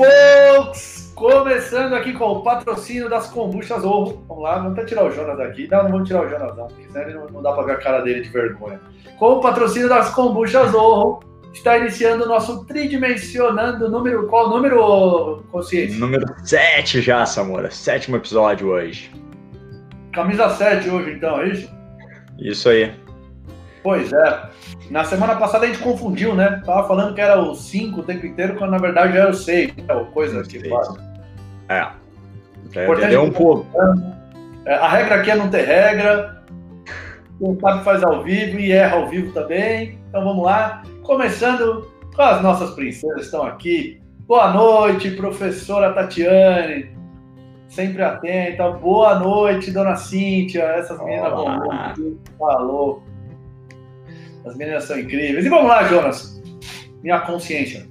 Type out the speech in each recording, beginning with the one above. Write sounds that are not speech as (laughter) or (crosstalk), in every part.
folks! Começando aqui com o patrocínio das kombuchas Zorro. Vamos lá, vamos até tirar o Jonas daqui. Não, não vamos tirar o Jonas não, porque senão ele não, não dá para ver a cara dele de vergonha. Com o patrocínio das kombuchas Zorro, está iniciando o nosso tridimensionando número. Qual número, consciência? Número 7 já, Samora. Sétimo episódio hoje. Camisa 7 hoje, então, é isso? Isso aí. Pois é. Na semana passada a gente confundiu, né? Tava falando que era o 5 o tempo inteiro, quando na verdade já era o 6. É coisa que faz. É. Entendeu um pouco. É, a regra aqui é não ter regra. Quem sabe faz ao vivo e erra ao vivo também. Então vamos lá. Começando com as nossas princesas estão aqui. Boa noite, professora Tatiane. Sempre atenta. Boa noite, dona Cíntia. Essas meninas vão. Falou. As meninas são incríveis. E vamos lá, Jonas. Minha consciência.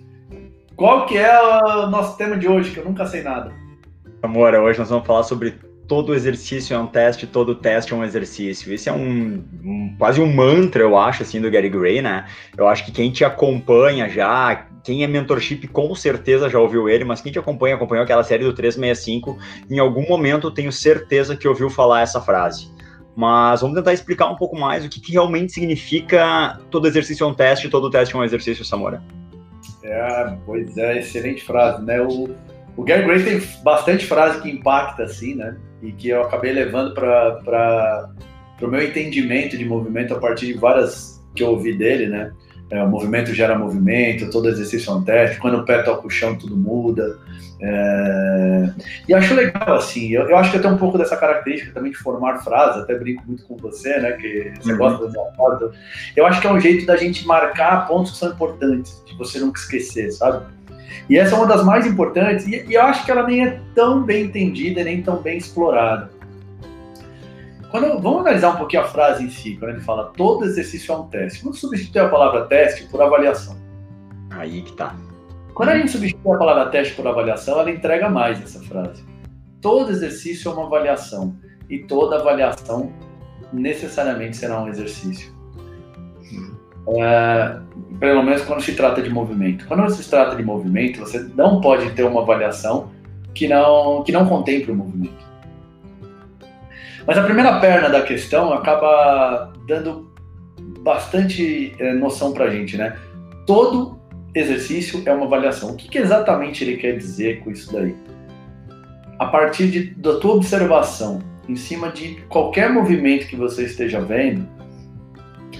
Qual que é o nosso tema de hoje, que eu nunca sei nada? Amor, hoje nós vamos falar sobre todo exercício é um teste, todo teste é um exercício. Esse é um, um, quase um mantra, eu acho, assim, do Gary Gray, né? Eu acho que quem te acompanha já, quem é mentorship com certeza já ouviu ele, mas quem te acompanha, acompanhou aquela série do 365, em algum momento tenho certeza que ouviu falar essa frase. Mas vamos tentar explicar um pouco mais o que, que realmente significa todo exercício é um teste, todo teste é um exercício, Samora. É, pois é, excelente frase, né? O, o Gary Gray tem bastante frase que impacta, assim, né? E que eu acabei levando para o meu entendimento de movimento a partir de várias que eu ouvi dele, né? É, o movimento gera movimento, todo exercício é um teste, quando o pé toca o chão tudo muda. É... E acho legal, assim, eu, eu, acho que eu tenho um pouco dessa característica também de formar frases, até brinco muito com você, né, que você uhum. gosta da minha frase. Eu acho que é um jeito da gente marcar pontos que são importantes, de você nunca esquecer, sabe? E essa é uma das mais importantes, e, e eu acho que ela nem é tão bem entendida, nem tão bem explorada. Quando, vamos analisar um pouquinho a frase em si, quando ele fala todo exercício é um teste. Vamos substituir a palavra teste por avaliação. Aí que tá. Quando a gente substitui a palavra teste por avaliação, ela entrega mais essa frase. Todo exercício é uma avaliação e toda avaliação necessariamente será um exercício. É, pelo menos quando se trata de movimento. Quando se trata de movimento, você não pode ter uma avaliação que não, que não contemple o movimento. Mas a primeira perna da questão acaba dando bastante é, noção para a gente, né? Todo exercício é uma avaliação. O que, que, exatamente ele quer dizer com isso daí? A partir de, da tua observação, em cima de qualquer movimento que você esteja vendo,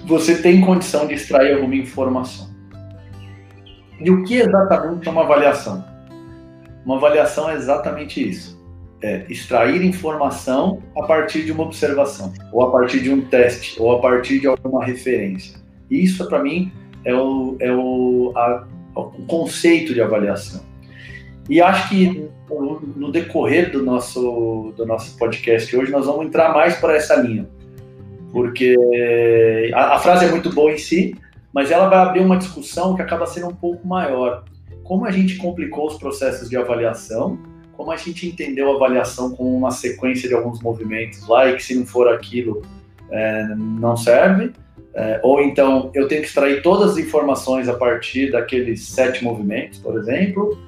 você tem condição de extrair alguma informação. E o que exatamente é uma avaliação? Uma avaliação é exatamente isso é, extrair informação a partir de uma observação, ou a partir de um teste, ou a partir de alguma referência. Isso, para mim, é o, é o, a, o conceito de avaliação. E acho que no decorrer do nosso, do nosso podcast hoje, nós vamos entrar mais para essa linha. Porque a, a frase é muito boa em si, mas ela vai abrir uma discussão que acaba sendo um pouco maior. Como a gente complicou os processos de avaliação como a gente entendeu a avaliação como uma sequência de alguns movimentos lá e que se não for aquilo é, não serve, é, ou então eu tenho que extrair todas as informações a partir daqueles sete movimentos, por exemplo,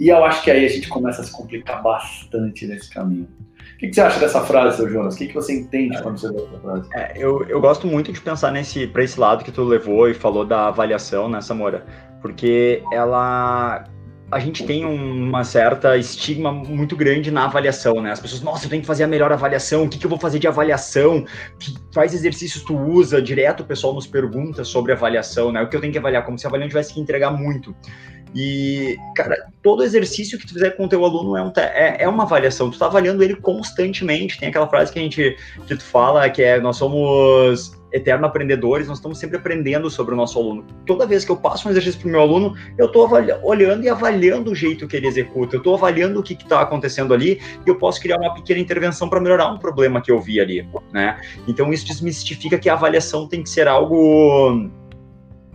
e eu acho que aí a gente começa a se complicar bastante nesse caminho. O que, que você acha dessa frase, seu Jonas? O que, que você entende quando você lê essa frase? É, eu, eu gosto muito de pensar nesse para esse lado que tu levou e falou da avaliação, né, Samora? Porque ela a gente tem uma certa estigma muito grande na avaliação, né? As pessoas, nossa, eu tenho que fazer a melhor avaliação, o que, que eu vou fazer de avaliação? Que, quais exercícios tu usa? Direto o pessoal nos pergunta sobre avaliação, né? O que eu tenho que avaliar, como se a tivesse que entregar muito. E, cara, todo exercício que tu fizer com o teu aluno é, um, é, é uma avaliação, tu tá avaliando ele constantemente. Tem aquela frase que a gente, que tu fala, que é, nós somos eterno aprendedores, nós estamos sempre aprendendo sobre o nosso aluno. Toda vez que eu passo um exercício para o meu aluno, eu estou olhando e avaliando o jeito que ele executa, eu estou avaliando o que está acontecendo ali e eu posso criar uma pequena intervenção para melhorar um problema que eu vi ali, né? Então isso desmistifica que a avaliação tem que ser algo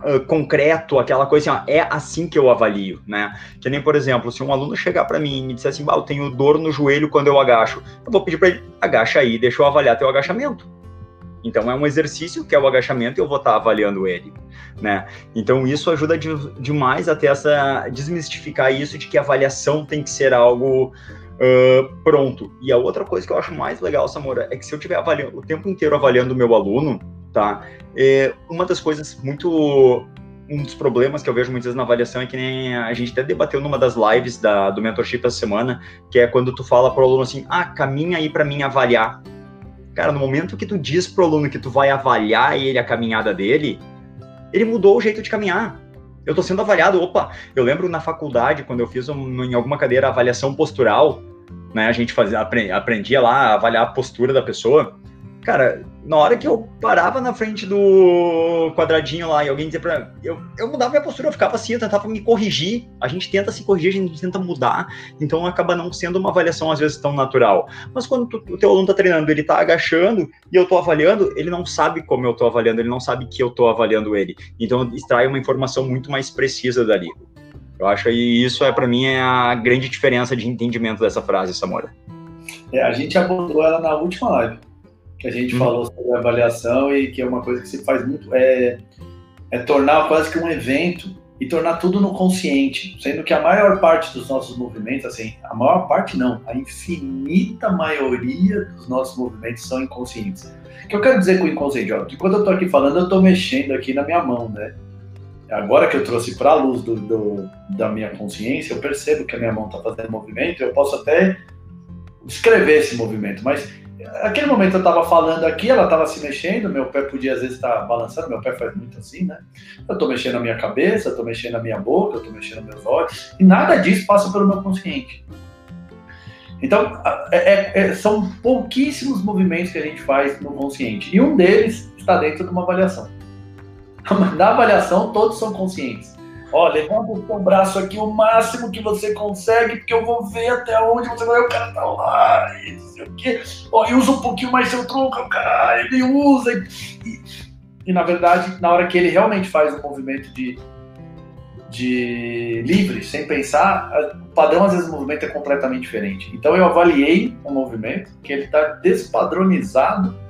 Uh, concreto, aquela coisa assim, ó, é assim que eu avalio, né? Que nem, por exemplo, se um aluno chegar para mim e me disser assim, bah, eu tenho dor no joelho quando eu agacho, eu vou pedir para ele, agacha aí, deixa eu avaliar teu agachamento Então é um exercício que é o agachamento e eu vou estar avaliando ele, né? Então isso ajuda de, demais até essa desmistificar isso de que a avaliação tem que ser algo uh, pronto. E a outra coisa que eu acho mais legal, Samora, é que se eu estiver avaliando o tempo inteiro avaliando o meu aluno, tá? É, uma das coisas muito um dos problemas que eu vejo muitas vezes na avaliação é que nem a gente até debateu numa das lives da, do mentorship essa semana, que é quando tu fala pro aluno assim, ah, caminha aí para mim avaliar. Cara, no momento que tu diz pro aluno que tu vai avaliar ele a caminhada dele, ele mudou o jeito de caminhar. Eu tô sendo avaliado, opa, eu lembro na faculdade, quando eu fiz um, em alguma cadeira avaliação postural, né, a gente fazia, aprendia lá a avaliar a postura da pessoa, Cara, na hora que eu parava na frente do quadradinho lá e alguém dizia pra. Eu, eu mudava minha postura, eu ficava assim, eu tentava me corrigir. A gente tenta se corrigir, a gente tenta mudar, então acaba não sendo uma avaliação às vezes tão natural. Mas quando tu, o teu aluno tá treinando, ele tá agachando e eu tô avaliando, ele não sabe como eu tô avaliando, ele não sabe que eu tô avaliando ele. Então extrai uma informação muito mais precisa dali. Eu acho que isso é para mim é a grande diferença de entendimento dessa frase, Samora. É, a gente abordou ela na última live que a gente hum. falou sobre avaliação e que é uma coisa que se faz muito, é, é tornar quase que um evento e tornar tudo no consciente, sendo que a maior parte dos nossos movimentos, assim, a maior parte não, a infinita maioria dos nossos movimentos são inconscientes. O que eu quero dizer com inconsciente? Ó, que quando eu estou aqui falando, eu estou mexendo aqui na minha mão, né? Agora que eu trouxe para a luz do, do, da minha consciência, eu percebo que a minha mão está fazendo movimento, eu posso até descrever esse movimento, mas Aquele momento eu estava falando aqui, ela estava se mexendo, meu pé podia às vezes estar tá balançando, meu pé faz muito assim, né? Eu estou mexendo a minha cabeça, estou mexendo a minha boca, estou mexendo meus olhos, e nada disso passa pelo meu consciente. Então, é, é, é, são pouquíssimos movimentos que a gente faz no consciente, e um deles está dentro de uma avaliação. (laughs) Na avaliação, todos são conscientes. Ó, levanta o seu braço aqui o máximo que você consegue, porque eu vou ver até onde você vai. O cara tá lá, e não sei o quê. Ó, e usa um pouquinho mais seu tronco, cara, ele usa. E, e, na verdade, na hora que ele realmente faz um movimento de, de livre, sem pensar, o padrão às vezes do movimento é completamente diferente. Então eu avaliei um movimento que ele está despadronizado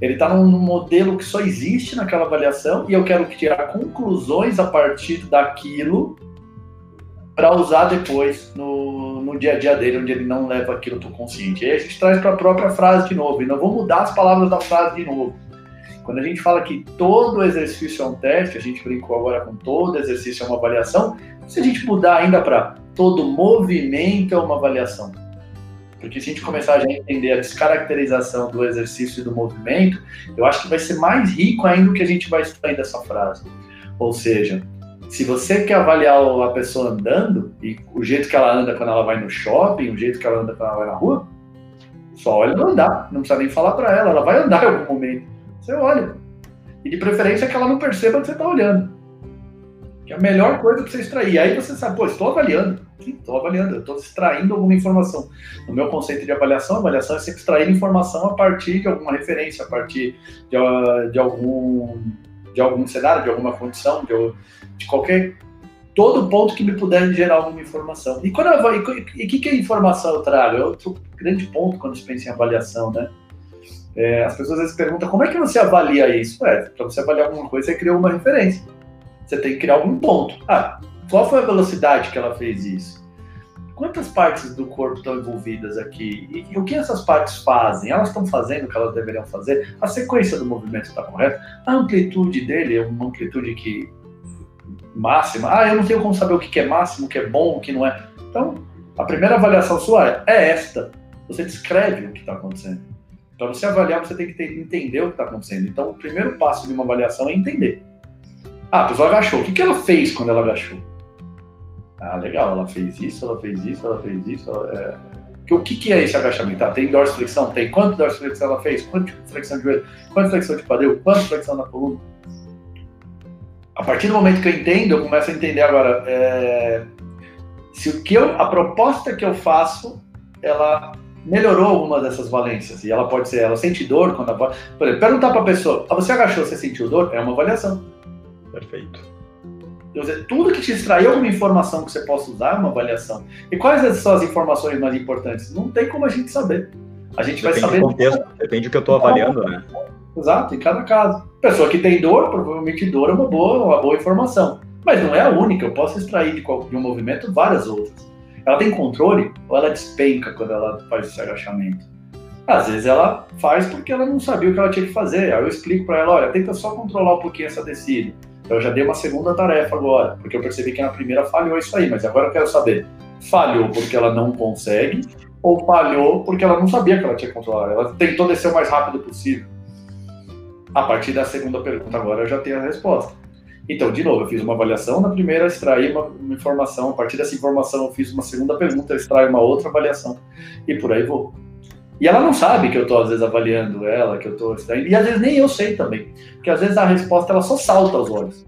ele está num, modelo que só existe naquela avaliação e eu quero tirar conclusões a partir daquilo para usar depois no, no dia a dia dele, onde ele não leva aquilo tão consciente. E aí a gente traz para a própria frase de novo, e não vou mudar as palavras da frase de novo. Quando a gente fala que todo exercício é um teste, a gente brincou agora com todo exercício é uma avaliação, se a gente mudar ainda para todo movimento é uma avaliação. Porque se a gente começar a entender a descaracterização do exercício e do movimento, eu acho que vai ser mais rico ainda o que a gente vai extrair dessa frase. Ou seja, se você quer avaliar a pessoa andando, e o jeito que ela anda quando ela vai no shopping, o jeito que ela anda quando ela vai na rua, só olha ela andar, não precisa nem falar para ela, ela vai andar em algum momento. Você olha. E de preferência que ela não perceba que você está olhando. Que é a melhor coisa para você extrair. Aí você sabe, pô, estou avaliando. Estou avaliando, estou extraindo alguma informação. No meu conceito de avaliação, avaliação é sempre extrair informação a partir de alguma referência, a partir de, ah, de algum, de algum cenário, de alguma condição, de, de qualquer. Todo ponto que me puder gerar alguma informação. E quando eu e o que, que a informação eu trago? É outro grande ponto quando se pensa em avaliação, né? É, as pessoas às vezes perguntam como é que você avalia isso? É, para você avaliar alguma coisa, você criou uma referência. Você tem que criar algum ponto. Ah, qual foi a velocidade que ela fez isso? Quantas partes do corpo estão envolvidas aqui? E, e o que essas partes fazem? Elas estão fazendo o que elas deveriam fazer? A sequência do movimento está correta? A amplitude dele é uma amplitude que máxima? Ah, eu não tenho como saber o que é máximo, o que é bom, o que não é. Então, a primeira avaliação sua é esta. Você descreve o que está acontecendo. Para você avaliar, você tem que ter, entender o que está acontecendo. Então, o primeiro passo de uma avaliação é entender. Ah, a pessoa agachou. O que, que ela fez quando ela agachou? Ah, legal, ela fez isso, ela fez isso, ela fez isso. Ela, é... O que, que é esse agachamento? Ah, tem dorsiflexão? Tem. Quanto dorsiflexão ela fez? Quanto flexão de joelho? Quanto flexão de quadril? Quanto flexão na coluna? A partir do momento que eu entendo, eu começo a entender agora é... se o que eu, a proposta que eu faço, ela melhorou alguma dessas valências. E ela pode ser, ela sente dor quando ela... Por exemplo, perguntar para a pessoa, ah, você agachou, você sentiu dor? É uma avaliação. Perfeito. Então, tudo que te extraiu alguma informação que você possa usar é uma avaliação. E quais são as informações mais importantes? Não tem como a gente saber. A gente depende vai saber. Do contexto, depende do que eu estou avaliando, né? Exato, em cada caso. Pessoa que tem dor, provavelmente dor é uma boa, uma boa informação. Mas não é a única, eu posso extrair de, de um movimento várias outras. Ela tem controle ou ela despenca quando ela faz esse agachamento? Às vezes ela faz porque ela não sabia o que ela tinha que fazer. Aí eu explico para ela, olha, tenta só controlar um pouquinho essa descida. Então eu já dei uma segunda tarefa agora, porque eu percebi que na primeira falhou isso aí, mas agora eu quero saber, falhou porque ela não consegue ou falhou porque ela não sabia que ela tinha que controlar? Ela tentou descer o mais rápido possível. A partir da segunda pergunta agora eu já tenho a resposta. Então, de novo, eu fiz uma avaliação na primeira, extraí uma, uma informação, a partir dessa informação eu fiz uma segunda pergunta, extraí uma outra avaliação e por aí vou. E ela não sabe que eu estou, às vezes, avaliando ela, que eu estou. E às vezes nem eu sei também. Porque às vezes a resposta ela só salta aos olhos.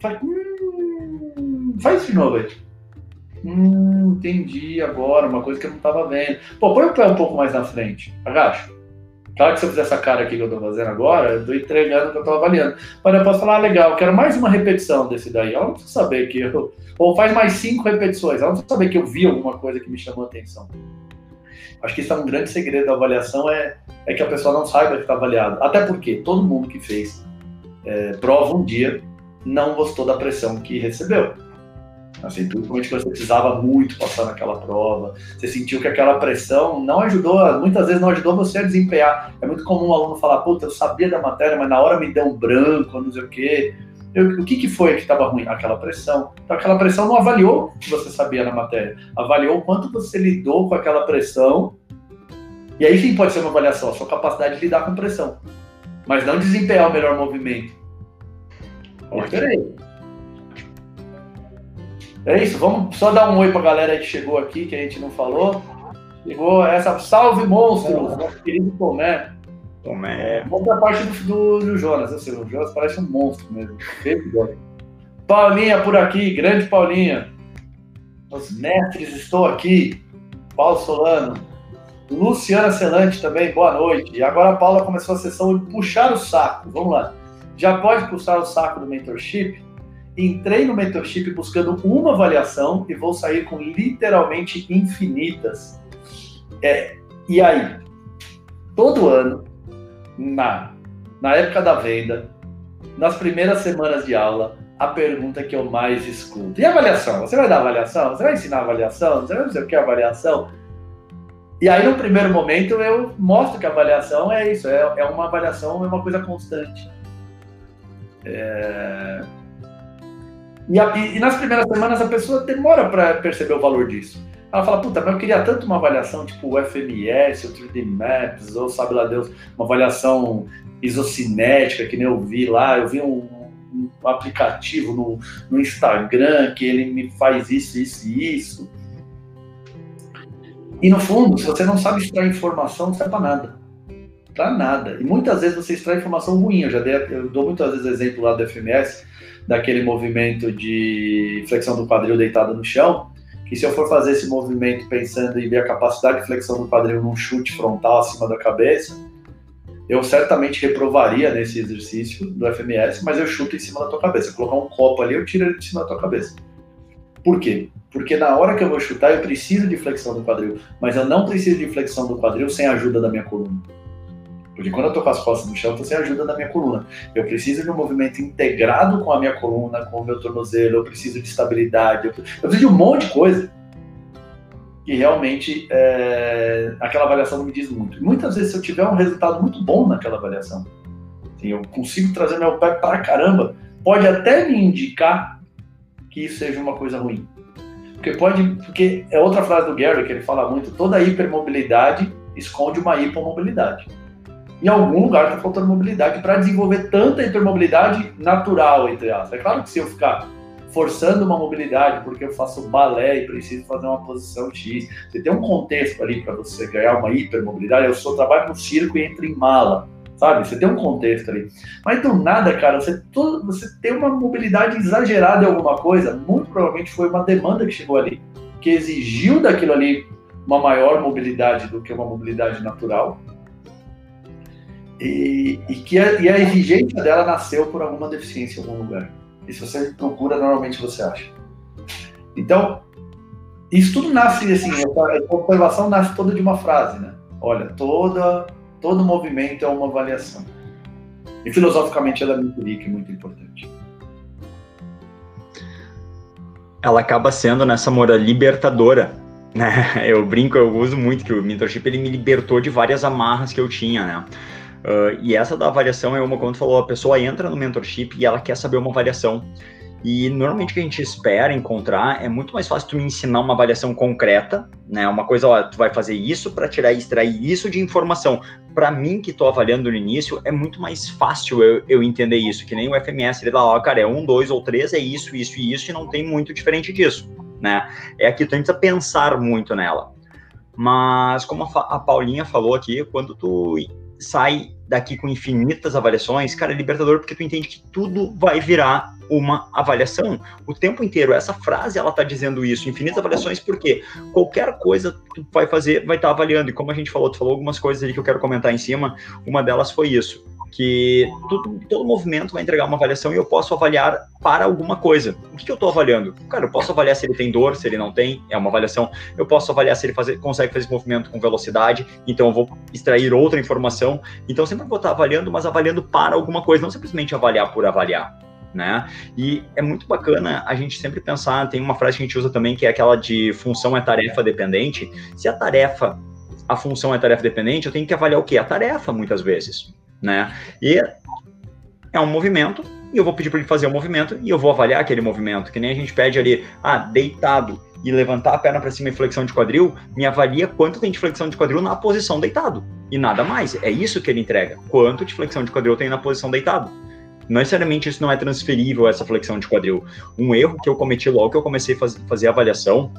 Faz, hum, faz isso de novo aí. Hum, entendi agora, uma coisa que eu não estava vendo. Pô, põe o pé um pouco mais na frente. Agacha. Claro que se eu fizer essa cara aqui que eu estou fazendo agora, eu estou entregando o que eu estou avaliando. Mas eu posso falar, ah, legal, quero mais uma repetição desse daí. Ela não precisa saber que eu. Ou faz mais cinco repetições. Ela não precisa saber que eu vi alguma coisa que me chamou a atenção. Acho que isso é um grande segredo da avaliação, é, é que a pessoa não saiba que está avaliado. Até porque todo mundo que fez é, prova um dia não gostou da pressão que recebeu. Assim, principalmente quando você precisava muito passar naquela prova, você sentiu que aquela pressão não ajudou, muitas vezes não ajudou você a desempenhar. É muito comum um aluno falar, puta, eu sabia da matéria, mas na hora me deu um branco, não sei o quê. Eu, o que, que foi que estava ruim? Aquela pressão. Então, aquela pressão não avaliou o que você sabia na matéria, avaliou o quanto você lidou com aquela pressão. E aí sim pode ser uma avaliação, a sua capacidade de lidar com pressão, mas não desempenhar o melhor movimento. Peraí. É isso, vamos só dar um oi para a galera que chegou aqui, que a gente não falou. Chegou essa salve monstros, nosso querido Tomé. Vamos a parte do, do, Jonas, assim, o Jonas parece um monstro mesmo. Paulinha por aqui, grande Paulinha. Os mestres, estou aqui. Paulo Solano. Luciana Celante também, boa noite. E agora a Paula começou a sessão de puxar o saco. Vamos lá. Já pode puxar o saco do mentorship? Entrei no mentorship buscando uma avaliação e vou sair com literalmente infinitas. É, e aí, todo ano na, na época da venda, nas primeiras semanas de aula, a pergunta que eu mais escuto. E avaliação? Você vai dar avaliação? Você vai ensinar avaliação? Você vai dizer o que é avaliação? E aí, no primeiro momento, eu mostro que a avaliação é isso, é, é uma avaliação, é uma coisa constante. É... E, a, e, nas primeiras semanas a pessoa demora para perceber o valor disso. Ela fala, puta, mas eu queria tanto uma avaliação tipo o FMS, o 3D Maps, ou sabe lá Deus, uma avaliação isocinética, que nem eu vi lá, eu vi um, um aplicativo no, no Instagram que ele me faz isso, isso e isso. E no fundo, se você não sabe extrair informação, não serve para nada. Para nada. E muitas vezes você extrai informação ruim. Eu já dei, eu dou muitas vezes exemplo lá do FMS, daquele movimento de flexão do quadril deitado no chão, que se eu for fazer esse movimento pensando em ver a capacidade de flexão do quadril num chute frontal acima da cabeça, eu certamente reprovaria nesse exercício do FMS, mas eu chuto em cima da tua cabeça. Eu colocar um copo ali, eu tiro ele de cima da tua cabeça. Por quê? Porque na hora que eu vou chutar, eu preciso de flexão do quadril, mas eu não preciso de flexão do quadril sem a ajuda da minha coluna. Porque quando eu tô com as costas no chão, eu tô sem ajuda da minha coluna. Eu preciso de um movimento integrado com a minha coluna, com o meu tornozelo, eu preciso de estabilidade, eu preciso de um monte de coisa. E realmente é, aquela avaliação não me diz muito. muitas vezes, se eu tiver um resultado muito bom naquela avaliação, assim, eu consigo trazer meu pé para caramba, pode até me indicar que isso seja uma coisa ruim. Porque pode, porque é outra frase do Gary que ele fala muito, toda hipermobilidade esconde uma hipomobilidade em algum lugar está faltando mobilidade para desenvolver tanta hipermobilidade natural, entre aspas. É claro que se eu ficar forçando uma mobilidade porque eu faço balé e preciso fazer uma posição X, você tem um contexto ali para você ganhar uma hipermobilidade. Eu sou trabalho no circo e entro em mala, sabe? Você tem um contexto ali. Mas do nada, cara, você, todo, você tem uma mobilidade exagerada em alguma coisa, muito provavelmente foi uma demanda que chegou ali, que exigiu daquilo ali uma maior mobilidade do que uma mobilidade natural e, e que a, e a exigência dela nasceu por alguma deficiência em algum lugar. E se você procura, normalmente você acha. Então, isso tudo nasce assim, a observação nasce toda de uma frase, né? Olha, toda, todo movimento é uma avaliação. E filosoficamente ela é muito rica e muito importante. Ela acaba sendo nessa mora libertadora, né? Eu brinco, eu uso muito que o mentorship ele me libertou de várias amarras que eu tinha, né? Uh, e essa da avaliação é uma, como tu falou, a pessoa entra no mentorship e ela quer saber uma avaliação. E normalmente o que a gente espera encontrar é muito mais fácil tu me ensinar uma avaliação concreta, né? Uma coisa, ó, tu vai fazer isso para tirar e extrair isso de informação. Para mim, que estou avaliando no início, é muito mais fácil eu, eu, entender isso, que nem o FMS, ele dá, ó, cara, é um, dois ou três, é isso, isso e isso, e não tem muito diferente disso, né? É aqui, tu precisa pensar muito nela. Mas, como a, a Paulinha falou aqui, quando tu sai daqui com infinitas avaliações, cara, é libertador porque tu entende que tudo vai virar uma avaliação o tempo inteiro. Essa frase ela tá dizendo isso, infinitas avaliações, porque qualquer coisa que tu vai fazer vai estar tá avaliando. E como a gente falou, tu falou algumas coisas ali que eu quero comentar em cima, uma delas foi isso que tudo, todo movimento vai entregar uma avaliação e eu posso avaliar para alguma coisa. O que, que eu estou avaliando? Cara, eu posso avaliar se ele tem dor, se ele não tem, é uma avaliação. Eu posso avaliar se ele fazer, consegue fazer esse movimento com velocidade, então eu vou extrair outra informação. Então sempre vou estar avaliando, mas avaliando para alguma coisa, não simplesmente avaliar por avaliar. Né? E é muito bacana a gente sempre pensar, tem uma frase que a gente usa também que é aquela de função é tarefa dependente. Se a tarefa, a função é tarefa dependente, eu tenho que avaliar o que? A tarefa, muitas vezes né? E é um movimento, e eu vou pedir para ele fazer o um movimento, e eu vou avaliar aquele movimento, que nem a gente pede ali, ah, deitado, e levantar a perna para cima em flexão de quadril, me avalia quanto tem de flexão de quadril na posição deitado. E nada mais. É isso que ele entrega. Quanto de flexão de quadril tem na posição deitado. Não necessariamente isso não é transferível, essa flexão de quadril. Um erro que eu cometi logo que eu comecei a faz, fazer a avaliação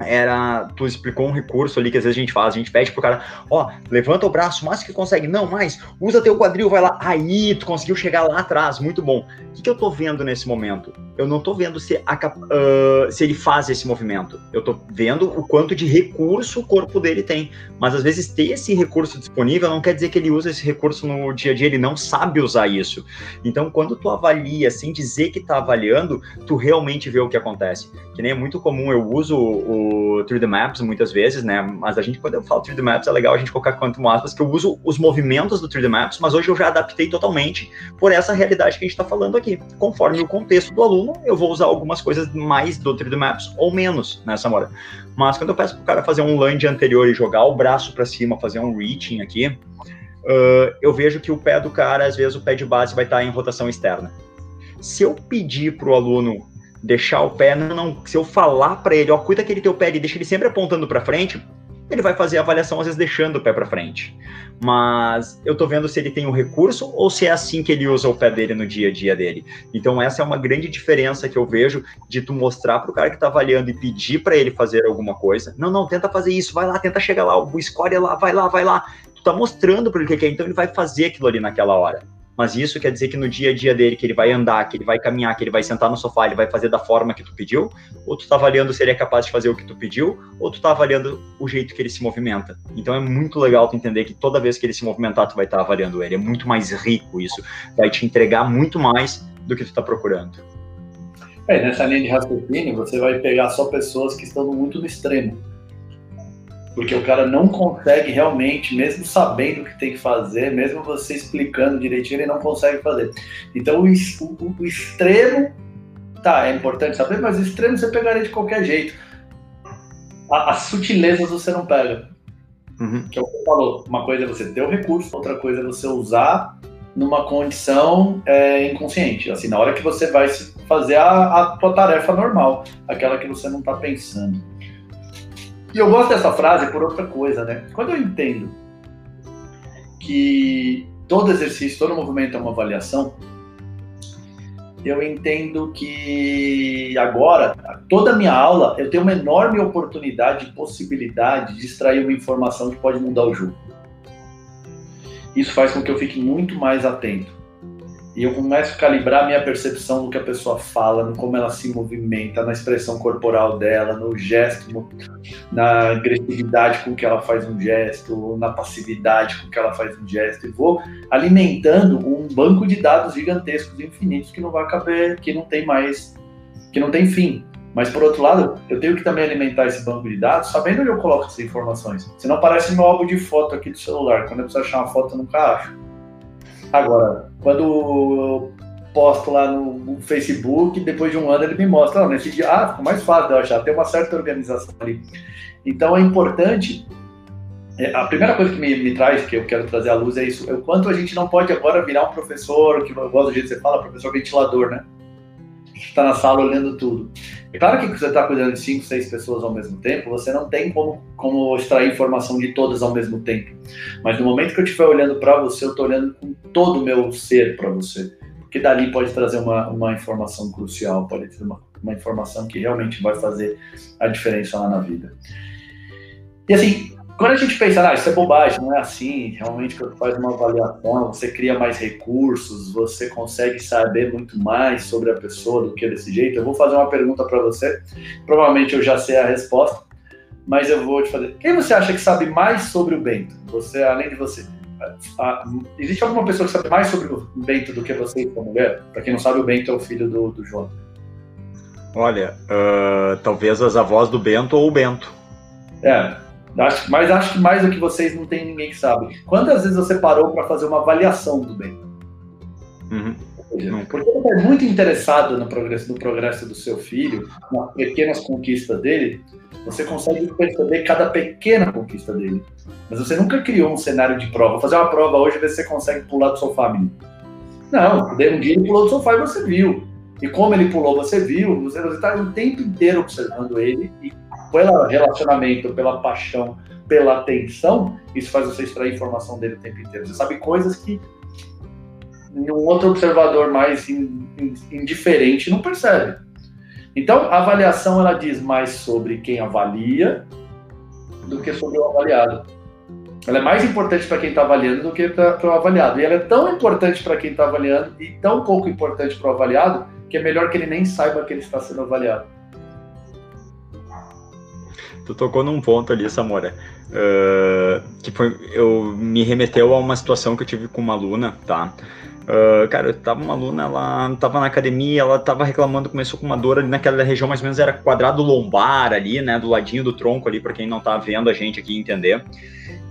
era, tu explicou um recurso ali que às vezes a gente faz, a gente pede pro cara, ó, levanta o braço, mais que consegue, não, mais, usa teu quadril, vai lá, aí, tu conseguiu chegar lá atrás, muito bom. O que, que eu tô vendo nesse momento? Eu não tô vendo se, a, uh, se ele faz esse movimento, eu tô vendo o quanto de recurso o corpo dele tem, mas às vezes ter esse recurso disponível não quer dizer que ele usa esse recurso no dia a dia, ele não sabe usar isso. Então, quando tu avalia, sem dizer que tá avaliando, tu realmente vê o que acontece. Que nem é muito comum, eu uso o 3D Maps muitas vezes, né? Mas a gente, quando eu falo 3D Maps, é legal a gente colocar quanto aspas, que eu uso os movimentos do 3D Maps, mas hoje eu já adaptei totalmente por essa realidade que a gente está falando aqui. Conforme o contexto do aluno, eu vou usar algumas coisas mais do 3D Maps ou menos né, hora. Mas quando eu peço para o cara fazer um lunge anterior e jogar o braço para cima, fazer um reaching aqui, uh, eu vejo que o pé do cara, às vezes o pé de base vai estar tá em rotação externa. Se eu pedir para o aluno deixar o pé, não, não. Se eu falar para ele, ó, cuida aquele teu pé e deixa ele sempre apontando para frente, ele vai fazer a avaliação às vezes deixando o pé para frente. Mas eu tô vendo se ele tem o recurso ou se é assim que ele usa o pé dele no dia a dia dele. Então essa é uma grande diferença que eu vejo de tu mostrar pro cara que tá avaliando e pedir para ele fazer alguma coisa. Não, não, tenta fazer isso, vai lá, tenta chegar lá, o score é lá, vai lá, vai lá. Tu tá mostrando para ele o que é, então ele vai fazer aquilo ali naquela hora mas isso quer dizer que no dia a dia dele, que ele vai andar, que ele vai caminhar, que ele vai sentar no sofá, ele vai fazer da forma que tu pediu, ou tu tá avaliando se ele é capaz de fazer o que tu pediu, ou tu tá avaliando o jeito que ele se movimenta. Então é muito legal tu entender que toda vez que ele se movimentar, tu vai estar tá avaliando ele. É muito mais rico isso. Vai te entregar muito mais do que tu tá procurando. É, nessa linha de raciocínio, você vai pegar só pessoas que estão muito no extremo porque o cara não consegue realmente, mesmo sabendo o que tem que fazer, mesmo você explicando direitinho, ele não consegue fazer. Então, o, o, o extremo, tá, é importante saber, mas o extremo você pegaria de qualquer jeito. A, as sutilezas você não pega. Uhum. Que é o que você falou. Uma coisa é você ter o recurso, outra coisa é você usar numa condição é, inconsciente. Assim, na hora que você vai fazer a, a tua tarefa normal, aquela que você não está pensando. E eu gosto dessa frase por outra coisa, né? Quando eu entendo que todo exercício, todo movimento é uma avaliação, eu entendo que agora, toda a minha aula, eu tenho uma enorme oportunidade, possibilidade de extrair uma informação que pode mudar o jogo. Isso faz com que eu fique muito mais atento e eu começo a calibrar minha percepção do que a pessoa fala, no como ela se movimenta, na expressão corporal dela, no gesto, na agressividade com que ela faz um gesto, na passividade com que ela faz um gesto, e vou alimentando um banco de dados gigantescos, infinitos, que não vai caber, que não tem mais, que não tem fim. Mas por outro lado, eu tenho que também alimentar esse banco de dados, sabendo onde eu coloco essas informações. Senão parece meu álbum de foto aqui do celular. Quando eu preciso achar uma foto, eu nunca acho. Agora, quando eu posto lá no Facebook, depois de um ano ele me mostra, nesse dia, ah, ficou mais fácil eu achar, tem uma certa organização ali. Então é importante é, a primeira coisa que me, me, traz, que eu quero trazer à luz, é isso. É o quanto a gente não pode agora virar um professor, que eu gosto do jeito que você fala, professor ventilador, né? Está na sala olhando tudo. É claro que você está cuidando de cinco, seis pessoas ao mesmo tempo, você não tem como, como extrair informação de todas ao mesmo tempo. Mas no momento que eu estiver olhando para você, eu estou olhando com todo o meu ser para você. Porque dali pode trazer uma, uma informação crucial, pode ter uma, uma informação que realmente vai fazer a diferença lá na vida. E assim, quando a gente pensa, ah, isso é bobagem, não é assim, realmente quando faz uma avaliação, você cria mais recursos, você consegue saber muito mais sobre a pessoa do que desse jeito. Eu vou fazer uma pergunta para você, provavelmente eu já sei a resposta, mas eu vou te fazer. Quem você acha que sabe mais sobre o Bento? Você, além de você. existe alguma pessoa que sabe mais sobre o Bento do que você e sua mulher? Para quem não sabe, o Bento é o filho do, do João. Olha, uh, talvez as avós do Bento ou o Bento. É, Acho, mas acho que mais do que vocês não tem ninguém que sabe. Quantas vezes você parou para fazer uma avaliação do bem? Uhum. Porque você é muito interessado no progresso, no progresso do seu filho, nas pequenas conquistas dele, você consegue perceber cada pequena conquista dele. Mas você nunca criou um cenário de prova. Vou fazer uma prova hoje e ver se você consegue pular do sofá, menino. Não, um dia ele pulou do sofá e você viu. E como ele pulou, você viu. Você está o tempo inteiro observando ele e pelo relacionamento, pela paixão, pela atenção, isso faz você extrair informação dele o tempo inteiro. Você sabe coisas que um outro observador mais indiferente não percebe. Então, a avaliação ela diz mais sobre quem avalia do que sobre o avaliado. Ela é mais importante para quem está avaliando do que para o avaliado. E ela é tão importante para quem está avaliando e tão pouco importante para o avaliado que é melhor que ele nem saiba que ele está sendo avaliado. Tu tocou num ponto ali, Samora, uh, que foi, eu me remeteu a uma situação que eu tive com uma aluna, tá? Uh, cara, eu tava uma aluna, ela tava na academia, ela tava reclamando, começou com uma dor ali naquela região, mais ou menos era quadrado lombar ali, né, do ladinho do tronco ali, para quem não tá vendo a gente aqui entender.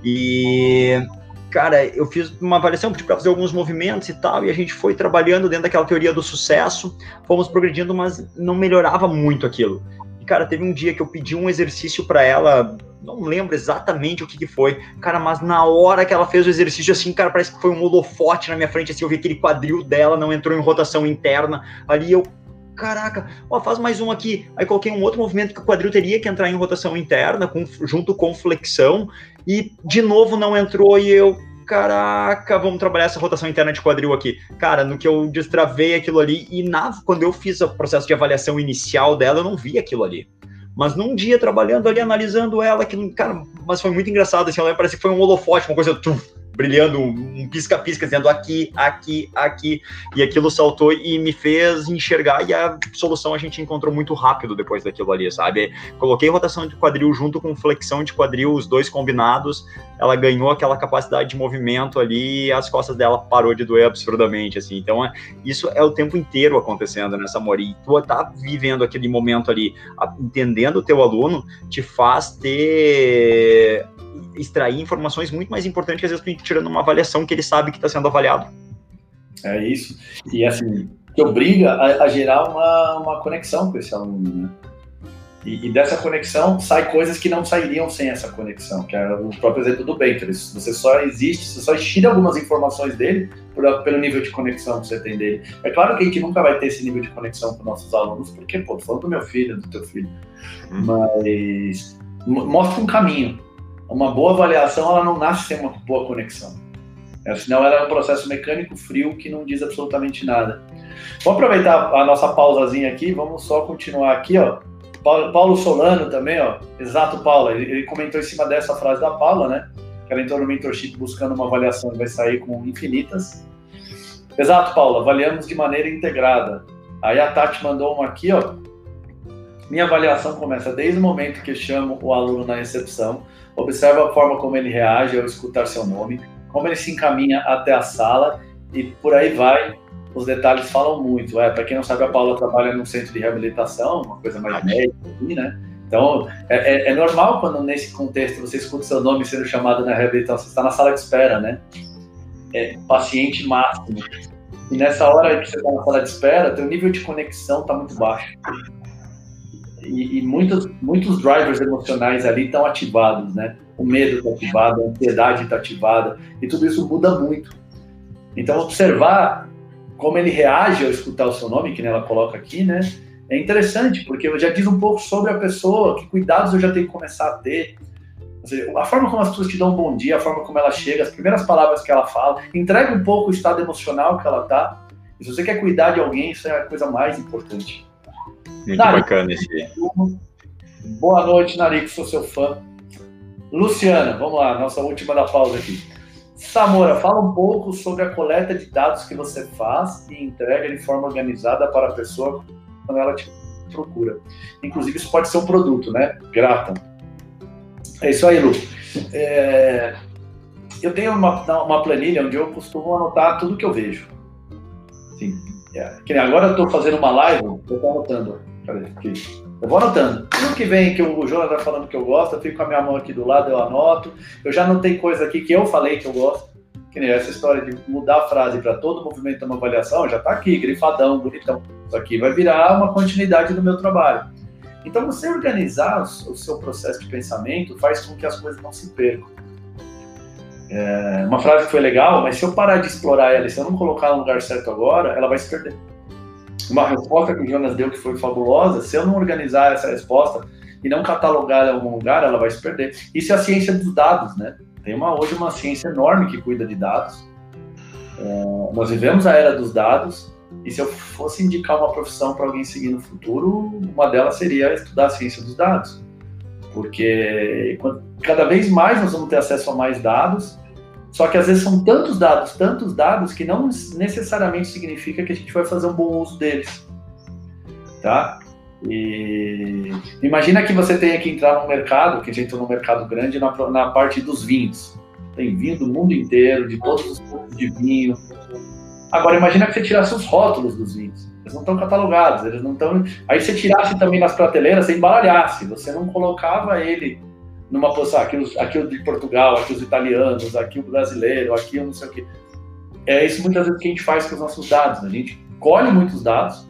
E cara, eu fiz uma avaliação para fazer alguns movimentos e tal, e a gente foi trabalhando dentro daquela teoria do sucesso, fomos progredindo, mas não melhorava muito aquilo cara, teve um dia que eu pedi um exercício para ela, não lembro exatamente o que, que foi, cara, mas na hora que ela fez o exercício, assim, cara, parece que foi um holofote na minha frente, assim, eu vi aquele quadril dela, não entrou em rotação interna, ali eu, caraca, ó, faz mais um aqui. Aí coloquei um outro movimento que o quadril teria que entrar em rotação interna, com, junto com flexão, e de novo não entrou, e eu, caraca, vamos trabalhar essa rotação interna de quadril aqui. Cara, no que eu destravei aquilo ali, e na, quando eu fiz o processo de avaliação inicial dela, eu não vi aquilo ali. Mas num dia trabalhando ali, analisando ela, que, cara, mas foi muito engraçado, assim, ela parece que foi um holofote, uma coisa, tuf, brilhando um pisca-pisca, dizendo aqui, aqui, aqui, e aquilo saltou e me fez enxergar, e a solução a gente encontrou muito rápido depois daquilo ali, sabe? Coloquei rotação de quadril junto com flexão de quadril, os dois combinados, ela ganhou aquela capacidade de movimento ali, e as costas dela parou de doer absurdamente, assim, então é, isso é o tempo inteiro acontecendo nessa Mori, tu tá vivendo aquele momento ali, entendendo o teu aluno, te faz ter extrair informações muito mais importantes que às vezes tu tirando uma avaliação que ele sabe que está sendo avaliado. É isso. E assim, que obriga a, a, gerar uma, uma conexão com esse aluno, né? E, e, dessa conexão sai coisas que não sairiam sem essa conexão, que é o próprio exemplo do Baker. Você só existe, você só tira algumas informações dele por, pelo nível de conexão que você tem dele. É claro que a gente nunca vai ter esse nível de conexão com nossos alunos, porque, pô, tô falando do meu filho, do teu filho. Hum. Mas mostra um caminho uma boa avaliação ela não nasce sem uma boa conexão. É, senão ela é um processo mecânico frio que não diz absolutamente nada. Vamos aproveitar a nossa pausazinha aqui, vamos só continuar aqui, ó. Paulo Solano também, ó. Exato, Paula. Ele, comentou em cima dessa frase da Paula, né? Que ela entrou no mentorship buscando uma avaliação e vai sair com infinitas. Exato, Paula. Avaliamos de maneira integrada. Aí a Tati mandou uma aqui, ó. Minha avaliação começa desde o momento que chamo o aluno na recepção Observe a forma como ele reage ao escutar seu nome, como ele se encaminha até a sala e por aí vai. Os detalhes falam muito. É, para quem não sabe, a Paula trabalha num centro de reabilitação, uma coisa mais médica, assim, né? Então, é, é, é, normal quando nesse contexto você escuta seu nome sendo chamado na reabilitação, você está na sala de espera, né? é, paciente máximo. E nessa hora que você está na sala de espera, teu nível de conexão está muito baixo. E, e, muitos, muitos drivers emocionais ali estão ativados, né? O medo está ativado, a ansiedade está ativada, e tudo isso muda muito. Então, observar como ele reage ao escutar o seu nome, que ela coloca aqui, né? É interessante, porque já diz um pouco sobre a pessoa, que cuidados eu já tenho que começar a ter. A forma como as pessoas te dão um bom dia, a forma como ela chega, as primeiras palavras que ela fala, entrega um pouco o estado emocional que ela tá. E se você quer cuidar de alguém, isso é a coisa mais importante. Muito Narico, bacana esse. Boa noite, Narico, sou seu fã. Luciana, vamos lá, nossa última da pausa aqui. Samora, fala um pouco sobre a coleta de dados que você faz e entrega de forma organizada para a pessoa quando ela te procura. Inclusive, isso pode ser um produto, né? Grata. É isso aí, Lu. É... Eu tenho uma, uma planilha onde eu costumo anotar tudo que eu vejo. Sim. É. Que agora eu estou fazendo uma live, eu estou anotando. Cadê? Aqui. Eu vou anotando. Tudo que vem que o Jonas vai falando que eu gosto, eu fico com a minha mão aqui do lado, eu anoto. Eu já anotei coisa aqui que eu falei que eu gosto. Que nem essa história de mudar a frase para todo movimento uma avaliação, já está aqui, grifadão, bonitão. Isso aqui vai virar uma continuidade do meu trabalho. Então, você organizar o seu processo de pensamento faz com que as coisas não se percam. É uma frase que foi legal, mas se eu parar de explorar ela e se eu não colocar no lugar certo agora, ela vai se perder uma resposta que o Jonas deu que foi fabulosa, se eu não organizar essa resposta e não catalogar em algum lugar, ela vai se perder. Isso é a ciência dos dados, né? Tem uma, hoje uma ciência enorme que cuida de dados. É, nós vivemos a era dos dados, e se eu fosse indicar uma profissão para alguém seguir no futuro, uma delas seria estudar a ciência dos dados. Porque cada vez mais nós vamos ter acesso a mais dados, só que às vezes são tantos dados, tantos dados, que não necessariamente significa que a gente vai fazer um bom uso deles. Tá? E imagina que você tenha que entrar no mercado, que a gente entrou no mercado grande, na, na parte dos vinhos. Tem vinho do mundo inteiro, de todos os tipos de vinho. Agora imagina que você tirasse os rótulos dos vinhos. Eles não estão catalogados, eles não estão. Aí você tirasse também nas prateleiras, você embaralhasse, você não colocava ele numa posição, aqui, aqui o de Portugal, aqui os italianos, aqui o brasileiro, aqui o não sei o quê. É isso muitas vezes que a gente faz com os nossos dados. A gente colhe muitos dados,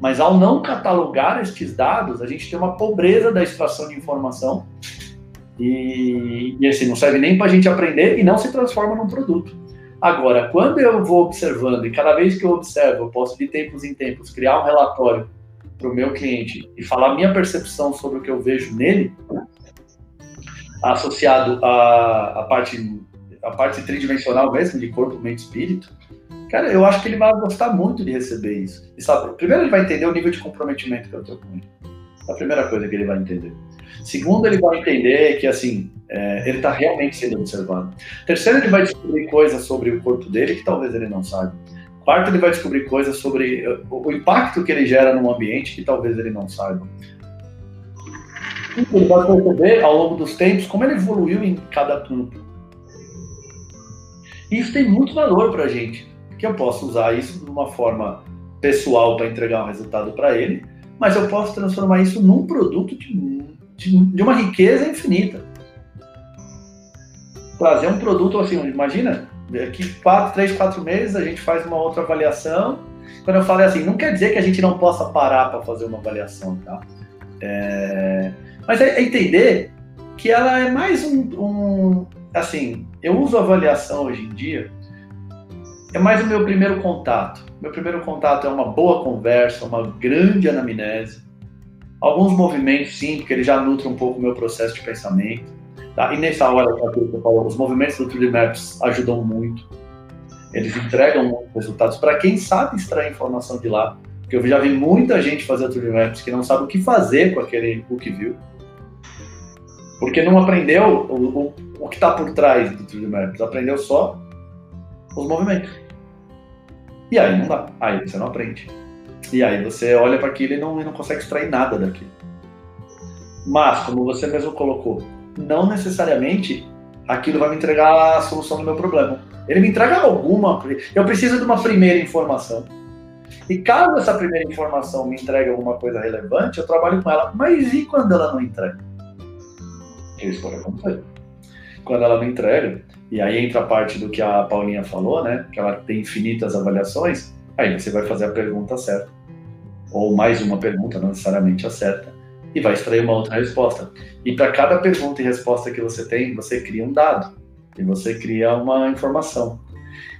mas ao não catalogar estes dados, a gente tem uma pobreza da extração de informação e, e assim, não serve nem para a gente aprender e não se transforma num produto. Agora, quando eu vou observando, e cada vez que eu observo, eu posso de tempos em tempos criar um relatório para o meu cliente e falar minha percepção sobre o que eu vejo nele, associado à, à parte a parte tridimensional mesmo, de corpo, mente espírito, cara, eu acho que ele vai gostar muito de receber isso. E sabe, primeiro ele vai entender o nível de comprometimento que eu tenho com ele. É a primeira coisa que ele vai entender. Segundo, ele vai entender que, assim, é, ele está realmente sendo observado. Terceiro, ele vai descobrir coisas sobre o corpo dele que talvez ele não saiba. Quarto, ele vai descobrir coisas sobre o impacto que ele gera no ambiente que talvez ele não saiba ele vai perceber ao longo dos tempos como ele evoluiu em cada campo. Isso tem muito valor para a gente, que eu posso usar isso de uma forma pessoal para entregar um resultado para ele, mas eu posso transformar isso num produto de, de, de, uma riqueza infinita. Trazer um produto assim, imagina, daqui quatro, três, quatro meses a gente faz uma outra avaliação. Quando eu falei assim, não quer dizer que a gente não possa parar para fazer uma avaliação, tá? É, mas é, é entender que ela é mais um, um, Assim, eu uso avaliação hoje em dia, é mais o meu primeiro contato. Meu primeiro contato é uma boa conversa, uma grande anamnese, alguns movimentos, sim, porque ele já nutre um pouco o meu processo de pensamento. Tá? E nessa hora, os movimentos do 3D Maps ajudam muito. Eles entregam resultados para quem sabe extrair informação de lá. Porque eu já vi muita gente fazer 3D Maps que não sabe o que fazer com aquele o que viu porque não aprendeu o, o, o que está por trás do 3D Maps, aprendeu só os movimentos. E aí não dá, aí você não aprende. E aí você olha para aquilo e não, e não consegue extrair nada daquilo. Mas, como você mesmo colocou, não necessariamente aquilo vai me entregar a solução do meu problema. Ele me entrega alguma. Eu preciso de uma primeira informação. E caso essa primeira informação me entregue alguma coisa relevante, eu trabalho com ela. Mas e quando ela não entrega? Acontecer. Quando ela não entrega, e aí entra a parte do que a Paulinha falou, né? Que ela tem infinitas avaliações, aí você vai fazer a pergunta certa. Ou mais uma pergunta, não necessariamente a certa, e vai extrair uma outra resposta. E para cada pergunta e resposta que você tem, você cria um dado, e você cria uma informação.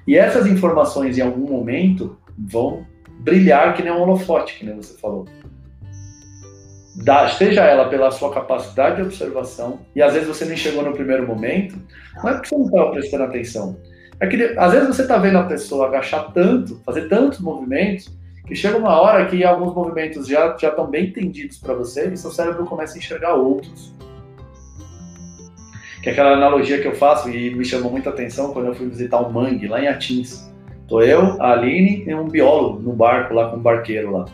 E essas informações, em algum momento, vão brilhar que nem um holofote, que nem você falou. Da, seja ela pela sua capacidade de observação, e às vezes você nem chegou no primeiro momento, não é porque você não estava prestando atenção. É que às vezes você está vendo a pessoa agachar tanto, fazer tantos movimentos, que chega uma hora que alguns movimentos já, já estão bem entendidos para você e seu cérebro começa a enxergar outros. Que é aquela analogia que eu faço e me chamou muita atenção quando eu fui visitar o mangue lá em Atins. Tô eu, a Aline e um biólogo no barco lá com um barqueiro lá.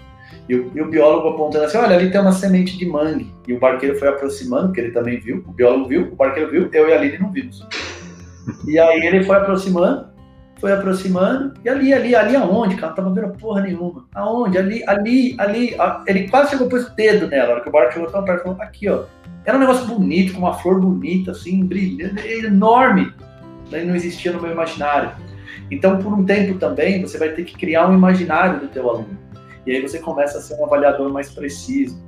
E o, e o, biólogo apontando assim: olha, ali tem uma semente de mangue. E o barqueiro foi aproximando, porque ele também viu. O biólogo viu, o barqueiro viu, eu e a Aline não vimos. E aí ele foi aproximando, foi aproximando, e ali, ali, ali aonde, cara? Não tava vendo porra nenhuma. Aonde? Ali, ali, ali. Ele quase chegou pôs o dedo nela, a hora que o barco chegou tão perto, falou: aqui, ó. Era um negócio bonito, com uma flor bonita, assim, brilhante, enorme. Daí não existia no meu imaginário. Então, por um tempo também, você vai ter que criar um imaginário do teu aluno. E aí você começa a ser um avaliador mais preciso.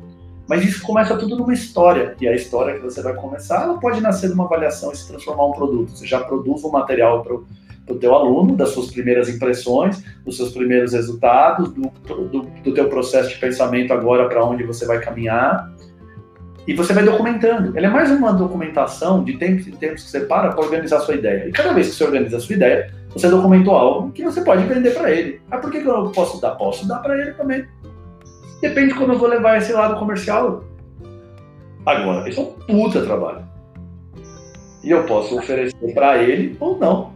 Mas isso começa tudo numa história. E a história que você vai começar, ela pode nascer de uma avaliação e se transformar em um produto. Você já produz um material para o teu aluno, das suas primeiras impressões, dos seus primeiros resultados, do, do, do teu processo de pensamento agora para onde você vai caminhar. E você vai documentando. Ele é mais uma documentação de tempos em tempos que você para para organizar a sua ideia. E cada vez que você organiza a sua ideia, você documentou algo que você pode vender para ele. Ah, por que, que eu posso dar? Posso dar para ele também. Depende de eu vou levar esse lado comercial. Agora, isso é um puta trabalho. E eu posso oferecer para ele ou não.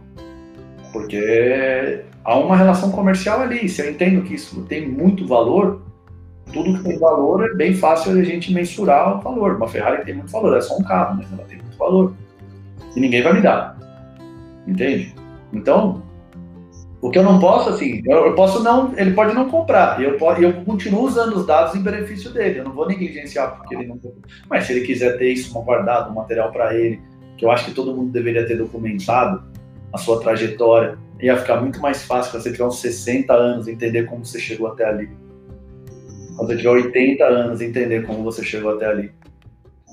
Porque há uma relação comercial ali. Se eu entendo que isso tem muito valor, tudo que tem valor é bem fácil a gente mensurar o valor. Uma Ferrari tem muito valor, é só um carro, mas ela tem muito valor. E ninguém vai me dar. Entende? Então, o que eu não posso, assim, eu, posso não, ele pode não comprar, eu, eu continuo usando os dados em benefício dele, eu não vou negligenciar porque ele não comprou. Mas se ele quiser ter isso guardado, um material para ele, que eu acho que todo mundo deveria ter documentado a sua trajetória, ia ficar muito mais fácil quando você tiver uns 60 anos entender como você chegou até ali. Quando você tiver 80 anos entender como você chegou até ali.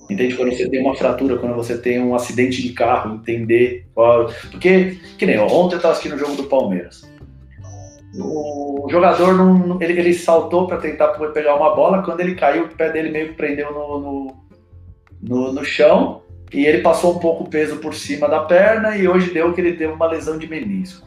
Entende? Quando você tem uma fratura, quando você tem um acidente de carro, entender qual. Porque, que nem ontem eu estava assistindo o jogo do Palmeiras. O jogador não, ele, ele saltou para tentar pegar uma bola, quando ele caiu, o pé dele meio que prendeu no, no, no, no chão e ele passou um pouco o peso por cima da perna e hoje deu que ele teve uma lesão de menisco.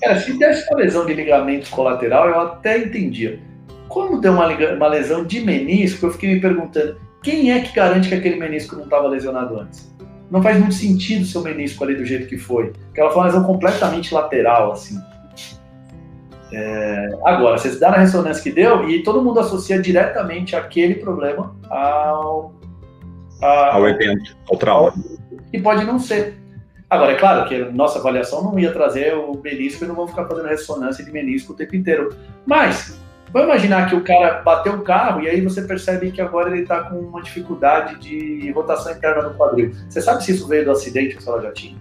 Cara, se desse uma lesão de ligamento colateral, eu até entendia. Quando deu uma, uma lesão de menisco, eu fiquei me perguntando, quem é que garante que aquele menisco não estava lesionado antes? Não faz muito sentido seu menisco ali do jeito que foi. Porque ela foi uma lesão completamente lateral, assim. É... Agora, você dá na ressonância que deu e todo mundo associa diretamente aquele problema ao, ao, ao evento, ao trauma. E pode não ser. Agora, é claro que a nossa avaliação não ia trazer o menisco e não vamos ficar fazendo ressonância de menisco o tempo inteiro. Mas, Vamos imaginar que o cara bateu o carro e aí você percebe que agora ele está com uma dificuldade de rotação interna no quadril. Você sabe se isso veio do acidente que ela já tinha?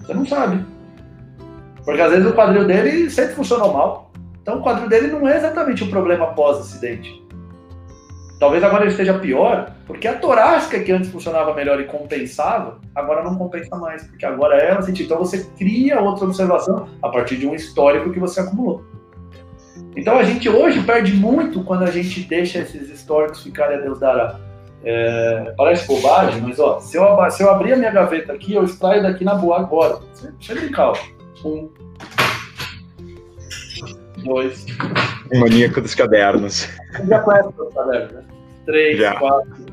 Você não sabe. Porque às vezes o quadril dele sempre funcionou mal. Então o quadril dele não é exatamente o um problema pós-acidente. Talvez agora ele esteja pior, porque a torácica que antes funcionava melhor e compensava, agora não compensa mais, porque agora ela sentiu. Então você cria outra observação a partir de um histórico que você acumulou. Então a gente hoje perde muito quando a gente deixa esses históricos ficarem a Deus dará. É, parece bobagem, mas ó, se eu, se eu abrir a minha gaveta aqui, eu extraio daqui na boa agora. Tem calma. Um. Dois. Maníaco dos cadernos. Você já conhece os cadernos, né? Três, já. quatro.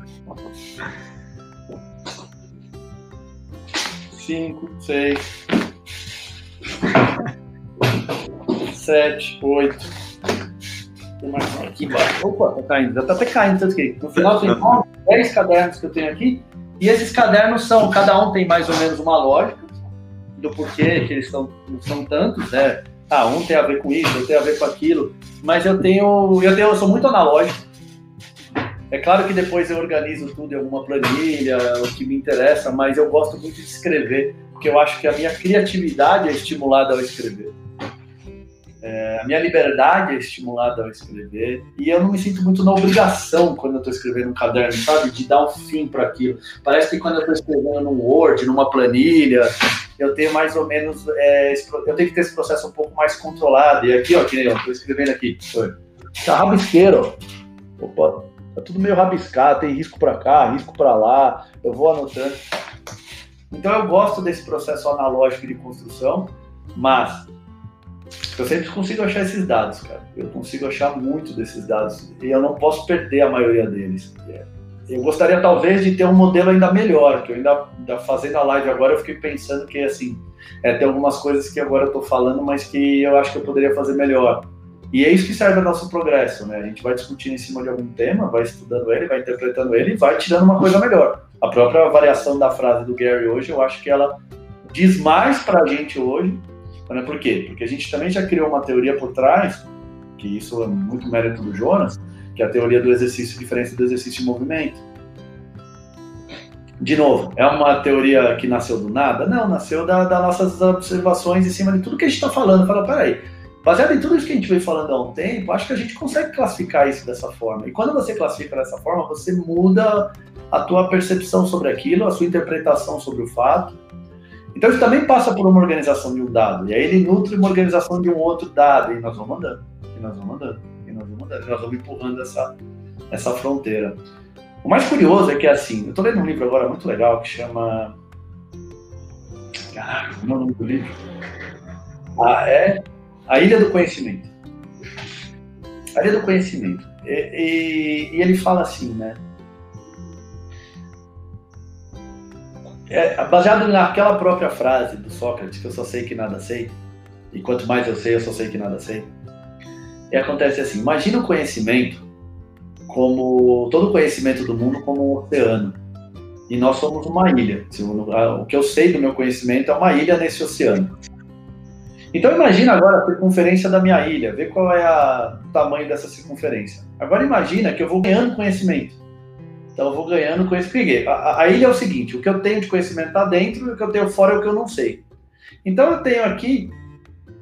Cinco, seis. sete, oito. Aqui embaixo. Opa, tá caindo. Já tá até caindo tanto que no final tem 10 cadernos que eu tenho aqui. E esses cadernos são, cada um tem mais ou menos uma lógica do porquê que eles são, são tantos, né? Ah, um tem a ver com isso, outro tem a ver com aquilo. Mas eu tenho, eu tenho, eu sou muito analógico. É claro que depois eu organizo tudo em alguma planilha, o que me interessa, mas eu gosto muito de escrever, porque eu acho que a minha criatividade é estimulada ao escrever. É, a minha liberdade é estimulada ao escrever e eu não me sinto muito na obrigação quando eu estou escrevendo um caderno, sabe? De dar um fim para aquilo. Parece que quando eu estou escrevendo num Word, numa planilha, eu tenho mais ou menos. É, eu tenho que ter esse processo um pouco mais controlado. E aqui, ó, que nem eu estou escrevendo aqui. Tá rabisqueiro. Opa, tá tudo meio rabiscado, tem risco para cá, risco para lá. Eu vou anotando. Então eu gosto desse processo analógico de construção, mas eu sempre consigo achar esses dados, cara. Eu consigo achar muito desses dados e eu não posso perder a maioria deles. Eu gostaria talvez de ter um modelo ainda melhor, que eu ainda, ainda fazendo a live agora eu fiquei pensando que assim, é, tem algumas coisas que agora eu estou falando, mas que eu acho que eu poderia fazer melhor. E é isso que serve o nosso progresso, né? A gente vai discutindo em cima de algum tema, vai estudando ele, vai interpretando ele e vai tirando uma coisa melhor. A própria variação da frase do Gary hoje, eu acho que ela diz mais para a gente hoje né? Por quê? Porque a gente também já criou uma teoria por trás, que isso é muito mérito do Jonas, que é a teoria do exercício diferente do exercício de movimento. De novo, é uma teoria que nasceu do nada? Não, nasceu das da nossas observações em cima de tudo que a gente está falando. Fala, peraí, baseado em tudo isso que a gente vem falando há um tempo, acho que a gente consegue classificar isso dessa forma. E quando você classifica dessa forma, você muda a tua percepção sobre aquilo, a sua interpretação sobre o fato, então isso também passa por uma organização de um dado, e aí ele nutre uma organização de um outro dado, e nós vamos andando, e nós vamos andando, e nós vamos andando, e nós vamos empurrando essa, essa fronteira. O mais curioso é que, assim, eu estou lendo um livro agora muito legal que chama. Caraca, como é o nome do livro? Ah, é A Ilha do Conhecimento. A Ilha do Conhecimento. E, e, e ele fala assim, né? É, baseado naquela própria frase do Sócrates, que eu só sei que nada sei, e quanto mais eu sei, eu só sei que nada sei. E acontece assim: imagina o conhecimento como todo o conhecimento do mundo como um oceano. E nós somos uma ilha. O que eu sei do meu conhecimento é uma ilha nesse oceano. Então imagina agora a circunferência da minha ilha, vê qual é a, o tamanho dessa circunferência. Agora imagina que eu vou ganhando conhecimento. Então eu vou ganhando conhecimento. A, a ilha é o seguinte: o que eu tenho de conhecimento está dentro e o que eu tenho fora é o que eu não sei. Então eu tenho aqui,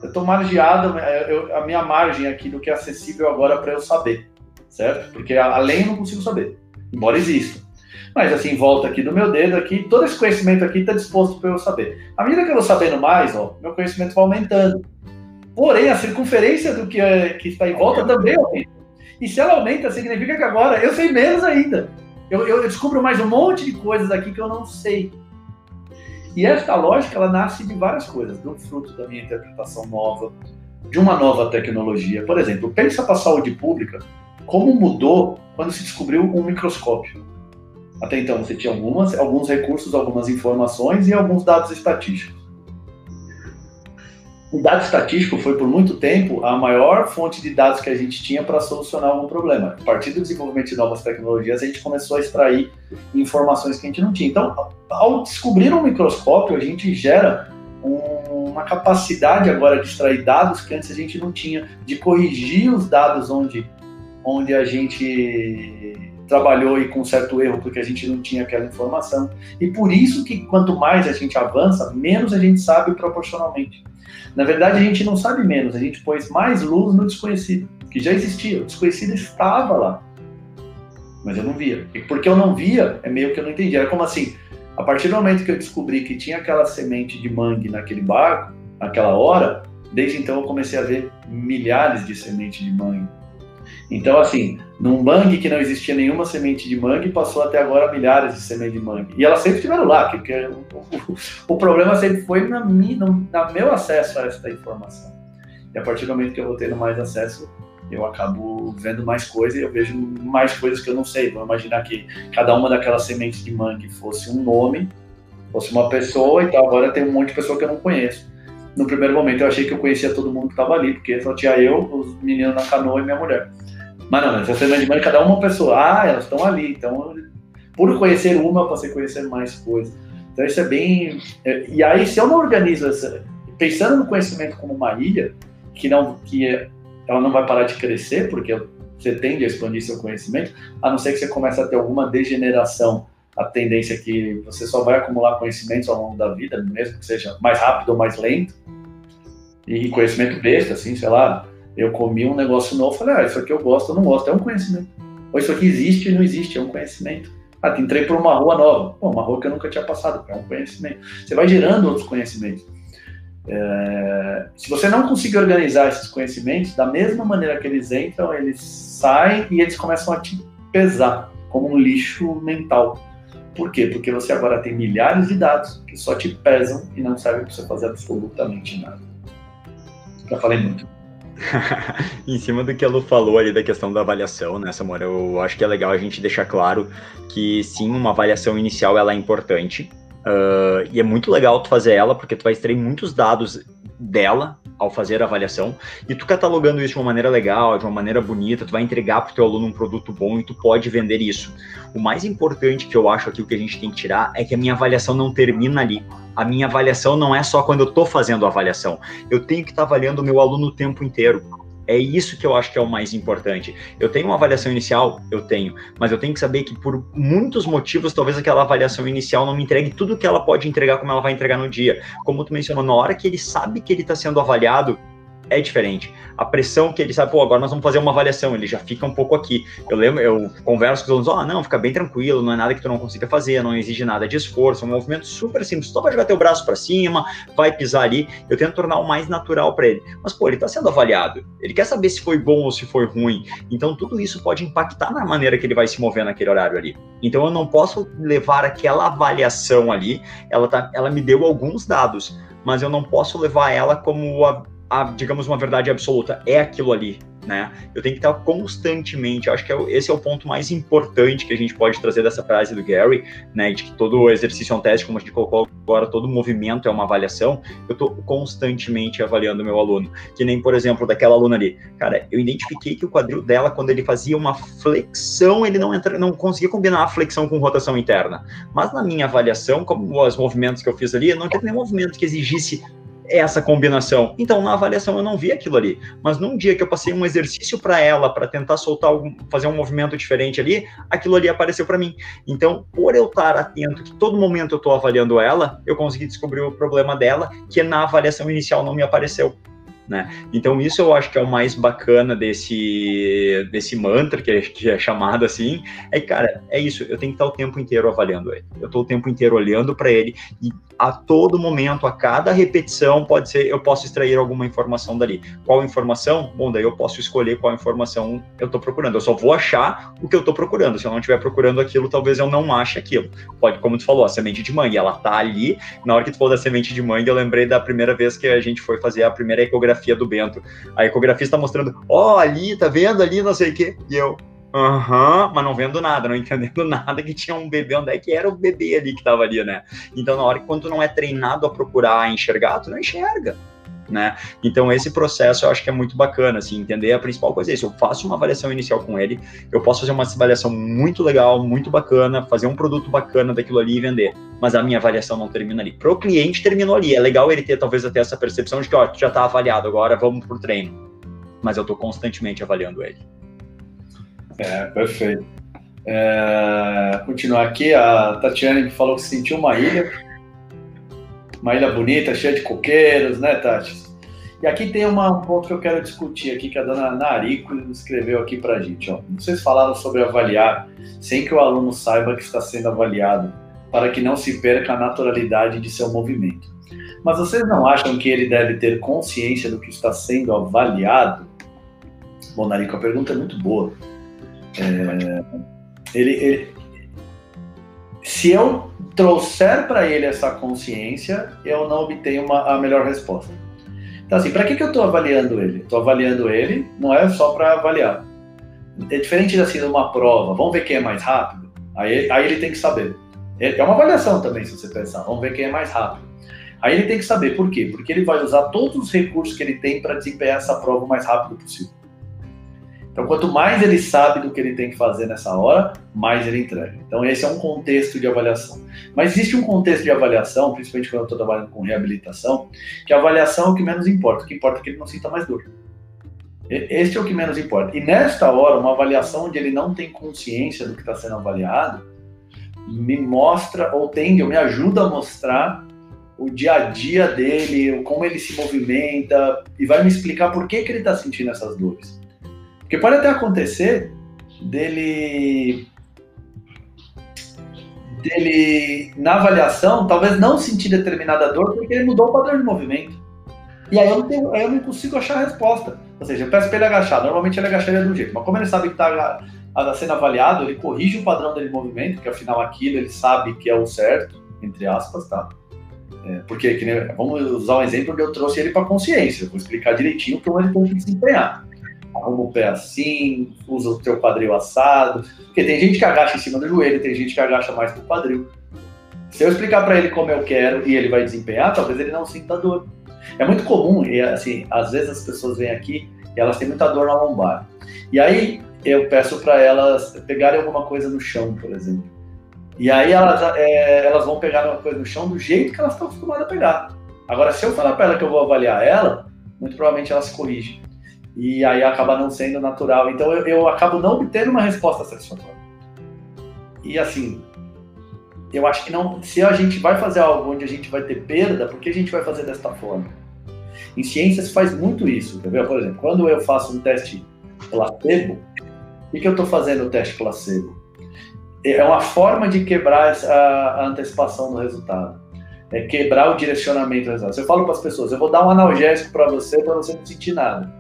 eu estou margeado, eu, a minha margem aqui do que é acessível agora para eu saber, certo? Porque além eu não consigo saber, embora exista. Mas assim, volta aqui do meu dedo aqui, todo esse conhecimento aqui está disposto para eu saber. À medida que eu vou sabendo mais, ó, meu conhecimento vai aumentando. Porém, a circunferência do que, é, que está em volta também aumenta. E se ela aumenta, significa que agora eu sei menos ainda. Eu, eu, descubro mais um monte de coisas aqui que eu não sei. E esta lógica, ela nasce de várias coisas, do fruto da minha interpretação nova, de uma nova tecnologia. Por exemplo, pensa para a saúde pública, como mudou quando se descobriu um microscópio. Até então, você tinha algumas, alguns recursos, algumas informações e alguns dados estatísticos. O dado estatístico foi por muito tempo a maior fonte de dados que a gente tinha para solucionar algum problema. A partir do desenvolvimento de novas tecnologias, a gente começou a extrair informações que a gente não tinha. Então, ao descobrir um microscópio, a gente gera um, uma capacidade agora de extrair dados que antes a gente não tinha, de corrigir os dados onde, onde a gente trabalhou e com certo erro porque a gente não tinha aquela informação. E por isso que quanto mais a gente avança, menos a gente sabe proporcionalmente. Na verdade, a gente não sabe menos, a gente pôs mais luz no desconhecido, que já existia, o desconhecido estava lá. Mas eu não via. E porque eu não via, é meio que eu não entendi. Era como assim, a partir do momento que eu descobri que tinha aquela semente de mangue naquele barco, naquela hora, desde então eu comecei a ver milhares de sementes de mangue então, assim, num mangue que não existia nenhuma semente de mangue, passou até agora milhares de sementes de mangue. E elas sempre estiveram lá, porque o, o, o, problema sempre foi na, mi, no na meu acesso a essa informação. E a partir do momento que eu vou tendo mais acesso, eu acabo vendo mais coisas e eu vejo mais coisas que eu não sei. Vou imaginar que cada uma daquelas sementes de mangue fosse um nome, fosse uma pessoa, então agora tem um monte de pessoa que eu não conheço. No primeiro momento eu achei que eu conhecia todo mundo que estava ali, porque só tinha eu, os meninos na canoa e minha mulher. Mas não, essa semana de mãe, cada uma pessoa. Ah, elas estão ali. Então, por conhecer uma, eu passei a conhecer mais coisas. Então, isso é bem. É, e aí, se eu não organizo essa. Pensando no conhecimento como uma ilha, que não que ela não vai parar de crescer, porque você tende a expandir seu conhecimento, a não ser que você comece a ter alguma degeneração. A tendência é que você só vai acumular conhecimentos ao longo da vida, mesmo que seja mais rápido ou mais lento. E conhecimento besta, assim, sei lá, eu comi um negócio novo, falei, ah, isso aqui eu gosto, eu não gosto, é um conhecimento. Ou isso aqui existe e não existe, é um conhecimento. Ah, entrei por uma rua nova, Pô, uma rua que eu nunca tinha passado, é um conhecimento. Você vai gerando outros conhecimentos. É, se você não conseguir organizar esses conhecimentos, da mesma maneira que eles entram, eles saem e eles começam a te pesar como um lixo mental. Por quê? Porque você agora tem milhares de dados que só te pesam e não servem para você fazer absolutamente nada. Já falei muito. (laughs) em cima do que a Lu falou ali da questão da avaliação, né, Samora, eu acho que é legal a gente deixar claro que sim, uma avaliação inicial ela é importante, Uh, e é muito legal tu fazer ela, porque tu vai extrair muitos dados dela ao fazer a avaliação, e tu catalogando isso de uma maneira legal, de uma maneira bonita, tu vai entregar para o teu aluno um produto bom e tu pode vender isso. O mais importante que eu acho aqui, o que a gente tem que tirar, é que a minha avaliação não termina ali. A minha avaliação não é só quando eu estou fazendo a avaliação. Eu tenho que estar tá avaliando o meu aluno o tempo inteiro. É isso que eu acho que é o mais importante. Eu tenho uma avaliação inicial? Eu tenho. Mas eu tenho que saber que por muitos motivos, talvez aquela avaliação inicial não me entregue tudo que ela pode entregar como ela vai entregar no dia. Como tu mencionou, na hora que ele sabe que ele está sendo avaliado, é diferente. A pressão que ele sabe, pô, agora nós vamos fazer uma avaliação, ele já fica um pouco aqui. Eu lembro, eu converso com os alunos, ó, oh, não, fica bem tranquilo, não é nada que tu não consiga fazer, não exige nada de esforço, é um movimento super simples, só vai jogar teu braço para cima, vai pisar ali, eu tento tornar o mais natural para ele. Mas, pô, ele tá sendo avaliado, ele quer saber se foi bom ou se foi ruim, então tudo isso pode impactar na maneira que ele vai se mover naquele horário ali. Então eu não posso levar aquela avaliação ali, ela, tá, ela me deu alguns dados, mas eu não posso levar ela como a a, digamos, uma verdade absoluta, é aquilo ali, né? Eu tenho que estar constantemente, acho que é, esse é o ponto mais importante que a gente pode trazer dessa frase do Gary, né? De que todo exercício é um teste, como a gente colocou agora, todo movimento é uma avaliação. Eu estou constantemente avaliando meu aluno. Que nem, por exemplo, daquela aluna ali. Cara, eu identifiquei que o quadril dela, quando ele fazia uma flexão, ele não, entra, não conseguia combinar a flexão com rotação interna. Mas na minha avaliação, como os movimentos que eu fiz ali, não teve nenhum movimento que exigisse essa combinação. Então, na avaliação eu não vi aquilo ali, mas num dia que eu passei um exercício para ela, para tentar soltar algum, fazer um movimento diferente ali, aquilo ali apareceu para mim. Então, por eu estar atento que todo momento eu estou avaliando ela, eu consegui descobrir o problema dela, que na avaliação inicial não me apareceu né? Então isso eu acho que é o mais bacana desse, desse mantra, que é, que é chamado assim, é cara, é isso, eu tenho que estar o tempo inteiro avaliando ele. Eu estou o tempo inteiro olhando para ele e a todo momento, a cada repetição, pode ser, eu posso extrair alguma informação dali. Qual informação? Bom, daí eu posso escolher qual informação eu estou procurando. Eu só vou achar o que eu estou procurando. Se eu não estiver procurando aquilo, talvez eu não ache aquilo. Pode, como tu falou, a semente de mangue, ela tá ali. Na hora que tu falou da semente de mangue, eu lembrei da primeira vez que a gente foi fazer a primeira ecografia ecografia do Bento. A ecografia está mostrando, ó, oh, ali, tá vendo ali, não sei o quê. E eu, aham, mas não vendo nada, não entendendo (laughs) nada que tinha um bebê, onde é que era o bebê ali que tava ali, né? Então, na hora que quando tu não é treinado a procurar enxergar, tu não enxerga né? Então esse processo eu acho que é muito bacana, assim, entender a principal coisa é isso. Eu faço uma avaliação inicial com ele, eu posso fazer uma avaliação muito legal, muito bacana, fazer um produto bacana daquilo ali e vender. Mas a minha avaliação não termina ali. Para o cliente terminou ali. É legal ele ter talvez até essa percepção de que, ó, já está avaliado, agora vamos pro treino. Mas eu estou constantemente avaliando ele. É, perfeito. É, continuar aqui, a Tatiane falou que sentiu uma ilha uma ilha bonita, cheia de coqueiros, né, Tati? E aqui tem uma, um ponto que eu quero discutir aqui, que a dona Narico escreveu aqui para a gente. Ó. Vocês falaram sobre avaliar sem que o aluno saiba que está sendo avaliado, para que não se perca a naturalidade de seu movimento. Mas vocês não acham que ele deve ter consciência do que está sendo avaliado? Bom, Narico, a pergunta é muito boa. É, ele, ele, se eu trouxer para ele essa consciência, eu não obtenho uma, a melhor resposta. Então, assim, para que, que eu estou avaliando ele? Estou avaliando ele, não é só para avaliar. É diferente assim de uma prova, vamos ver quem é mais rápido? Aí, aí ele tem que saber. É, é uma avaliação também, se você pensar, vamos ver quem é mais rápido. Aí ele tem que saber por quê? Porque ele vai usar todos os recursos que ele tem para desempenhar essa prova o mais rápido possível. Então, quanto mais ele sabe do que ele tem que fazer nessa hora, mais ele entrega. Então, esse é um contexto de avaliação. Mas existe um contexto de avaliação, principalmente quando eu estou trabalhando com reabilitação, que a avaliação é o que menos importa. O que importa é que ele não sinta mais dor. Este é o que menos importa. E nesta hora, uma avaliação onde ele não tem consciência do que está sendo avaliado, me mostra, ou tende, ou me ajuda a mostrar o dia a dia dele, como ele se movimenta, e vai me explicar por que, que ele está sentindo essas dores. Porque pode até acontecer dele dele na avaliação talvez não sentir determinada dor porque ele mudou o padrão de movimento. E aí eu não, tenho, eu não consigo achar a resposta. Ou seja, eu peço para ele agachar. Normalmente ele agacharia de um jeito, mas como ele sabe que está sendo avaliado, ele corrige o padrão dele de movimento, que afinal aquilo ele sabe que é o certo, entre aspas, tá? É, porque, nem, vamos usar um exemplo onde eu trouxe ele para consciência, vou explicar direitinho como ele tem que desempenhar. Arruma o pé assim, usa o teu quadril assado, porque tem gente que agacha em cima do joelho, tem gente que agacha mais pro quadril. Se eu explicar para ele como eu quero e ele vai desempenhar, talvez ele não sinta dor. É muito comum, e assim, às vezes as pessoas vêm aqui e elas têm muita dor na lombar. E aí eu peço para elas pegarem alguma coisa no chão, por exemplo. E aí elas, é, elas vão pegar uma coisa no chão do jeito que elas estão acostumadas a pegar. Agora, se eu falar para ela que eu vou avaliar ela, muito provavelmente ela se corrige. E aí acaba não sendo natural. Então eu, eu acabo não obtendo uma resposta satisfatória. E assim, eu acho que não. Se a gente vai fazer algo onde a gente vai ter perda, por que a gente vai fazer desta forma? Em ciências faz muito isso, entendeu? Por exemplo, quando eu faço um teste placebo, o que, eu estou fazendo o teste placebo? É uma forma de quebrar a, antecipação do resultado. É quebrar o direcionamento do resultado. Eu falo para as pessoas, eu vou dar um analgésico para você para você não sentir nada.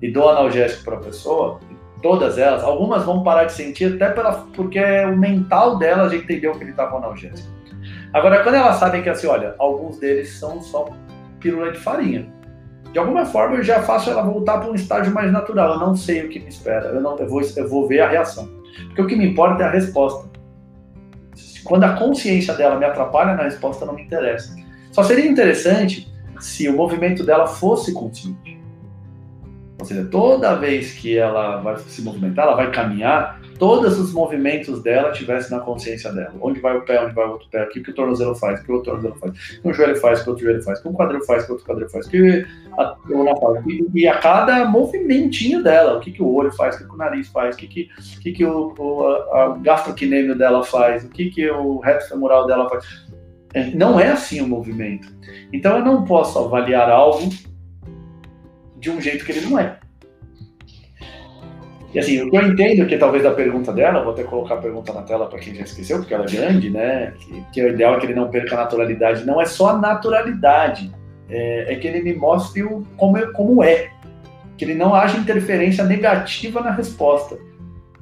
E dou analgésico para a pessoa, todas elas, algumas vão parar de sentir até pela, porque o mental delas já entendeu que ele está com analgésico. Agora, quando elas sabem que assim, olha, alguns deles são só pílula de farinha. De alguma forma eu já faço ela voltar para um estágio mais natural. Eu não sei o que me espera. Eu, não, eu, vou, eu vou ver a reação. Porque o que me importa é a resposta. Quando a consciência dela me atrapalha na resposta, não me interessa. Só seria interessante se o movimento dela fosse consciente. Ou seja, toda vez que ela vai se movimentar, ela vai caminhar, todos os movimentos dela tivessem na consciência dela. Onde vai o pé, onde vai o outro pé, o que, que o tornozelo faz, o que o outro tornozelo faz, o que o joelho faz, o que o outro joelho faz, o que o quadril faz, o que o outro quadril faz, o que a faz. E, e a cada movimentinho dela, o que, que o olho faz, o que, que o nariz faz, o que, que, o, que, que o, o a, gastroquinêmio dela faz, o que, que o reto femoral dela faz. É, não é assim o movimento. Então eu não posso avaliar algo de um jeito que ele não é. E assim, o que eu entendo que talvez da pergunta dela, vou até colocar a pergunta na tela para quem já esqueceu, porque ela é grande, né? Que, que o ideal é que ele não perca a naturalidade. Não é só a naturalidade, é, é que ele me mostre o, como, é, como é. Que ele não haja interferência negativa na resposta.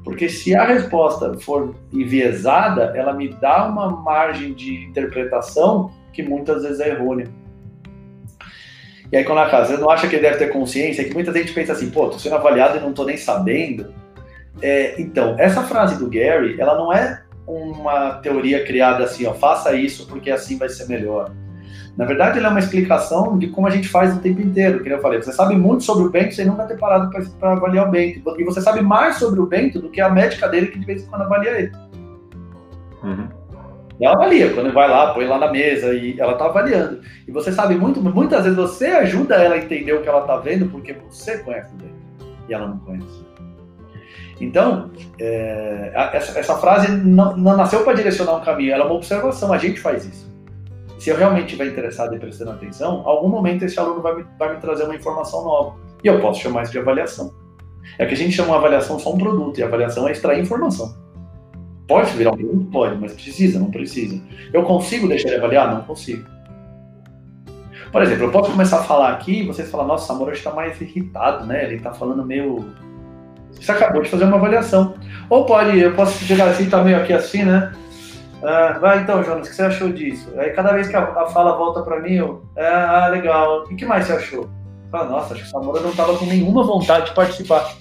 Porque se a resposta for enviesada, ela me dá uma margem de interpretação que muitas vezes é errônea. E aí, quando a casa, você não acha que ele deve ter consciência? É que muita gente pensa assim, pô, tô sendo avaliado e não tô nem sabendo. É, então, essa frase do Gary, ela não é uma teoria criada assim, ó, faça isso porque assim vai ser melhor. Na verdade, ela é uma explicação de como a gente faz o tempo inteiro, que eu falei. Você sabe muito sobre o Bento sem nunca ter parado para avaliar o Bento. E você sabe mais sobre o Bento do que a médica dele que de vez em quando avalia ele. Uhum. Ela avalia, quando vai lá, põe lá na mesa e ela está avaliando. E você sabe muito, muitas vezes você ajuda ela a entender o que ela está vendo porque você conhece bem e ela não conhece. Então, é, essa, essa, frase não, não nasceu para direcionar um caminho, ela é uma observação, a gente faz isso. Se eu realmente estiver interessado e prestando atenção, algum momento esse aluno vai me, vai me trazer uma informação nova. E eu posso chamar isso de avaliação. É que a gente chama avaliação só um produto, e avaliação é extrair informação. Pode virar um produto? Pode, mas precisa, não precisa. Eu consigo deixar ele avaliar? Não consigo. Por exemplo, eu posso começar a falar aqui e vocês falam, nossa, o Samura está mais irritado, né? Ele está falando meio. Você acabou de fazer uma avaliação. Ou pode, eu posso chegar assim, tá meio aqui assim, né? Ah, vai então, Jonas, o que você achou disso? Aí cada vez que a, fala volta para mim, eu, ah, legal. E que mais você achou? Fala, nossa, acho que o Samura não estava com nenhuma vontade de participar.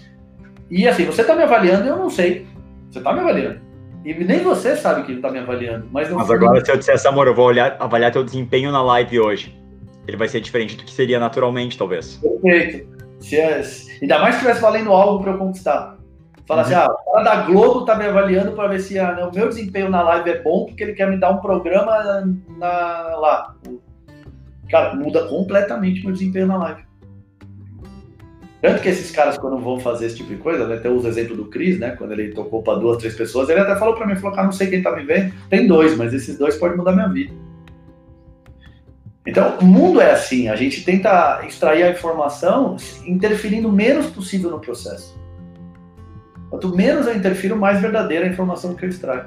E assim, você está me avaliando, eu não sei. Você está me avaliando. E nem você sabe que ele está me avaliando. Mas, mas agora, se eu dissesse, amor, eu vou olhar, avaliar teu desempenho na live hoje. Ele vai ser diferente do que seria naturalmente, talvez. Perfeito. Se é, ainda mais se estivesse valendo algo para eu conquistar. Fala assim, uhum. assim, ah, o cara da Globo tá me avaliando para ver se ah, né, o meu desempenho na live é bom, porque ele quer me dar um programa na, lá. Cara, muda completamente meu desempenho na live. Tanto que esses caras, quando vão fazer esse tipo de coisa, até usa o exemplo do Cris, né? Quando ele tocou para duas, três pessoas, ele até falou para mim, falou, cara, não sei quem tá me vendo, tem dois, mas esses dois podem mudar minha vida. Então, o mundo é assim, a gente tenta extrair a informação interferindo o menos possível no processo. Quanto menos eu interfiro, mais verdadeira a informação que eu extraio.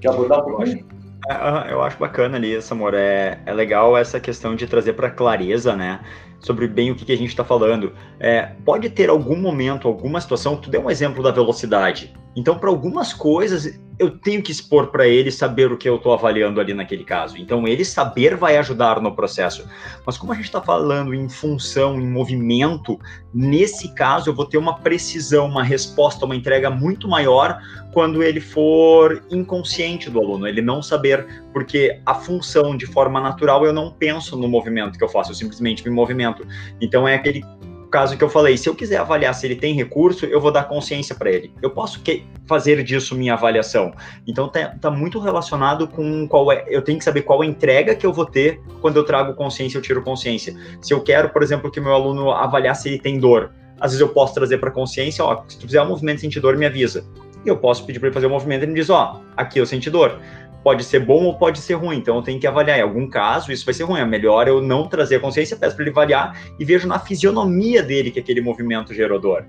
Quer abordar um pouquinho? É, eu acho bacana ali, Samor. É, é legal essa questão de trazer para clareza, né? Sobre bem o que, que a gente está falando. É, pode ter algum momento, alguma situação. Tu deu um exemplo da velocidade. Então, para algumas coisas, eu tenho que expor para ele saber o que eu estou avaliando ali naquele caso. Então, ele saber vai ajudar no processo. Mas como a gente está falando em função, em movimento, nesse caso eu vou ter uma precisão, uma resposta, uma entrega muito maior quando ele for inconsciente do aluno, ele não saber, porque a função de forma natural eu não penso no movimento que eu faço, eu simplesmente me movimento. Então é aquele caso que eu falei, se eu quiser avaliar se ele tem recurso, eu vou dar consciência para ele. Eu posso que, fazer disso minha avaliação. Então tá, tá, muito relacionado com qual é, eu tenho que saber qual entrega que eu vou ter quando eu trago consciência, eu tiro consciência. Se eu quero, por exemplo, que meu aluno avaliar se ele tem dor, às vezes eu posso trazer para consciência, ó, se tu fizer um movimento sem dor, me avisa. E eu posso pedir para ele fazer um movimento e ele me diz, ó, aqui eu senti dor pode ser bom ou pode ser ruim. Então eu tenho que avaliar. Em algum caso, isso vai ser ruim. É melhor eu não trazer a consciência, peço para ele avaliar e vejo na fisionomia dele que aquele movimento gerou dor.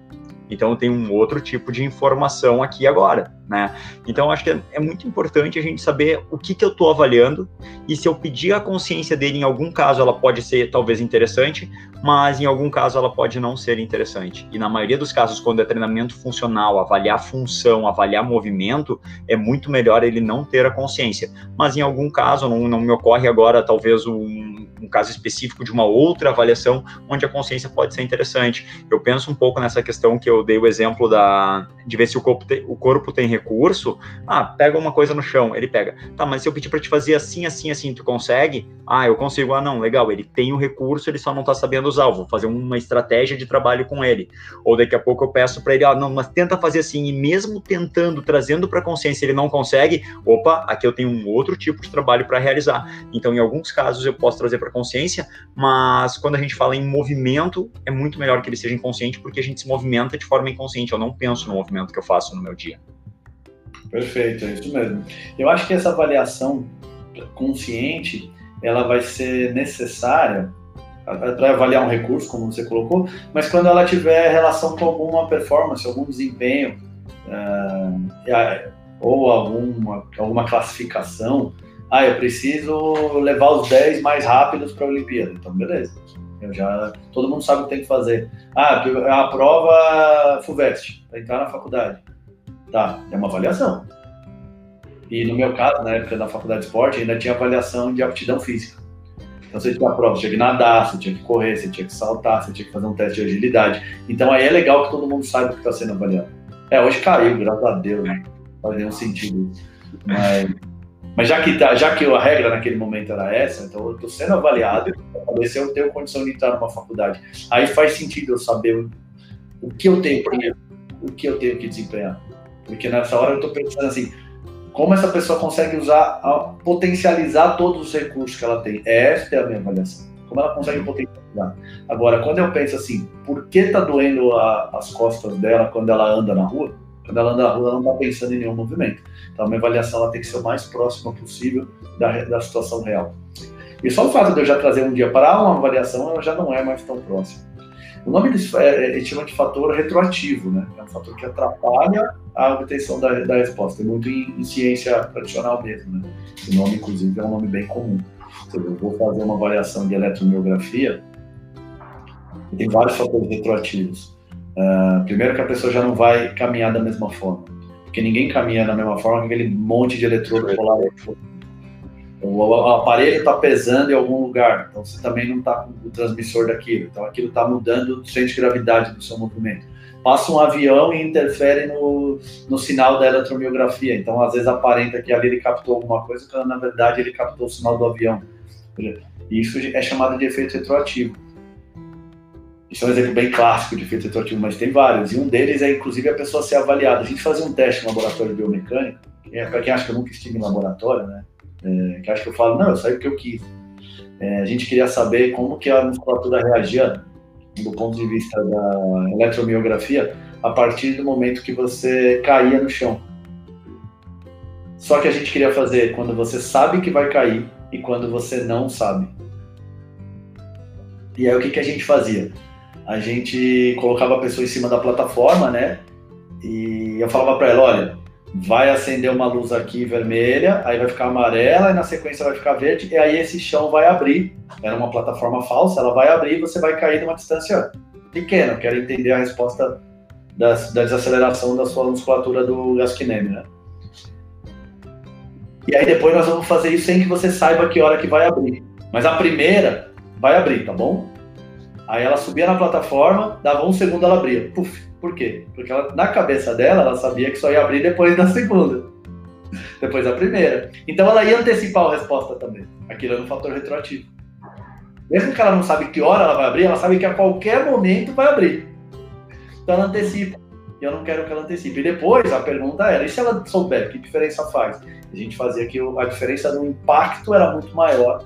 Então tem um outro tipo de informação aqui agora, né? Então acho que é, é muito importante a gente saber o que, que eu estou avaliando e se eu pedir a consciência dele em algum caso ela pode ser talvez interessante, mas em algum caso ela pode não ser interessante. E na maioria dos casos, quando é treinamento funcional, avaliar função, avaliar movimento, é muito melhor ele não ter a consciência. Mas em algum caso, não, não me ocorre agora talvez um, um caso específico de uma outra avaliação onde a consciência pode ser interessante. Eu penso um pouco nessa questão que eu dei o exemplo da, de ver se o corpo, tem, o corpo tem recurso. Ah, pega uma coisa no chão, ele pega. Tá, mas se eu pedir para te fazer assim, assim, assim, tu consegue? Ah, eu consigo. Ah, não, legal, ele tem o recurso, ele só não tá sabendo usar. vou fazer uma estratégia de trabalho com ele. Ou daqui a pouco eu peço para ele, ah, não, mas tenta fazer assim, e mesmo tentando, trazendo para consciência, ele não consegue. Opa, aqui eu tenho um outro tipo de trabalho para realizar. Então, em alguns casos eu posso trazer para consciência, mas quando a gente fala em movimento, é muito melhor que ele seja inconsciente, porque a gente se movimenta de forma inconsciente, eu não penso no movimento que eu faço no meu dia. Perfeito, é isso mesmo. Eu acho que essa avaliação consciente, ela vai ser necessária para avaliar um recurso, como você colocou, mas quando ela tiver relação com alguma performance, algum desempenho, uh, ou alguma, alguma classificação, ah, eu preciso levar os 10 mais rápidos para a Olimpíada. Então, beleza. Eu já, todo mundo sabe o que tem que fazer. Ah, a prova FUVEST, para entrar na faculdade. Tá, é uma avaliação. E no meu caso, na época da faculdade de esporte, ainda tinha avaliação de aptidão física. Então você tinha prova, você tinha que nadar, você tinha que correr, você tinha que saltar, você tinha que fazer um teste de agilidade. Então aí é legal que todo mundo saiba o que está sendo avaliado. É, hoje caiu, graças a Deus, né? Não faz nenhum sentido. Mas mas já que, tá, já que a regra naquele momento era essa, então eu estou sendo avaliado para ver se eu tenho condição de entrar numa faculdade. Aí faz sentido eu saber o, o que eu tenho que o que eu tenho que desempenhar. Porque nessa hora eu estou pensando assim, como essa pessoa consegue usar, potencializar todos os recursos que ela tem. Esta é a minha avaliação. Como ela consegue potencializar. Agora, quando eu penso assim, por que está doendo a, as costas dela quando ela anda na rua? Quando ela anda na rua, ela não está pensando em nenhum movimento. Então, a minha avaliação ela tem que ser o mais próxima possível da, da situação real. E só o fato de eu já trazer um dia para uma avaliação, ela já não é mais tão próxima. O nome disso é, é, chama de fator retroativo, né? É um fator que atrapalha a obtenção da, da resposta. É muito em, em, ciência tradicional mesmo, né? O nome, inclusive, é um nome bem comum. Eu vou fazer uma avaliação de eletromiografia, tem vários fatores retroativos. Uh, primeiro que a pessoa já não vai caminhar da mesma forma, porque ninguém caminha da mesma forma com aquele monte de eletrodo polar. O, aparelho está pesando em algum lugar, então você também não está com o transmissor daquilo, então aquilo está mudando o centro de gravidade do seu movimento. Passa um avião e interfere no, no sinal da eletromiografia, então às vezes aparenta que ali ele captou alguma coisa, quando na verdade ele captou o sinal do avião. Isso é chamado de efeito retroativo. Isso é um exemplo bem clássico de efeito retroativo, mas tem vários. E um deles é, inclusive, a pessoa ser avaliada. A gente fazia um teste no laboratório de biomecânica, é, para quem acha que eu nunca estive em laboratório, né? É, que acha que eu falo, não, eu saí porque eu quis. É, a gente queria saber como que a musculatura reagia do ponto de vista da eletromiografia, a partir do momento que você caía no chão. Só que a gente queria fazer quando você sabe que vai cair e quando você não sabe. E aí o que, que a gente fazia? A gente colocava a pessoa em cima da plataforma, né? E eu falava para ela, olha, vai acender uma luz aqui vermelha, aí vai ficar amarela e na sequência vai ficar verde e aí esse chão vai abrir. Era uma plataforma falsa, ela vai abrir e você vai cair numa distância pequena. Quero entender a resposta da, da desaceleração da sua musculatura do gastrocnêmio, né? E aí depois nós vamos fazer isso sem que você saiba que hora que vai abrir. Mas a primeira vai abrir, tá bom? Aí ela subia na plataforma, dava um segundo, ela abria. Puf. Por quê? Porque ela, na cabeça dela, ela sabia que só ia abrir depois da segunda. Depois da primeira. Então ela ia antecipar a resposta também. Aquilo é um fator retroativo. Mesmo que ela não sabe que hora ela vai abrir, ela sabe que a qualquer momento vai abrir. Então ela antecipa. E eu não quero que ela antecipe. E depois a pergunta era: e se ela souber, que diferença faz? A gente fazia que a diferença no impacto era muito maior,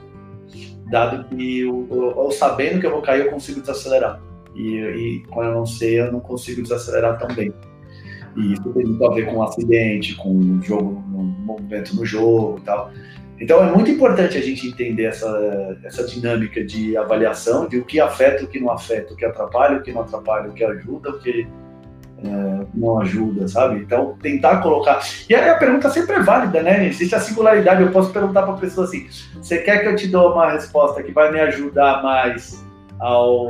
dado que eu, eu, eu sabendo que eu vou cair, eu consigo desacelerar. E, e, quando eu não sei, eu não consigo desacelerar tão bem. E isso tem muito a ver com acidente, com o jogo, movimento no jogo e tal. Então é muito importante a gente entender essa, essa dinâmica de avaliação, de o que afeta, o que não afeta, o que atrapalha, o que não atrapalha, o que ajuda, o que é, não ajuda, sabe? Então, tentar colocar. E aí a pergunta sempre é válida, né? Existe a singularidade. Eu posso perguntar para a pessoa assim: você quer que eu te dê uma resposta que vai me ajudar mais ao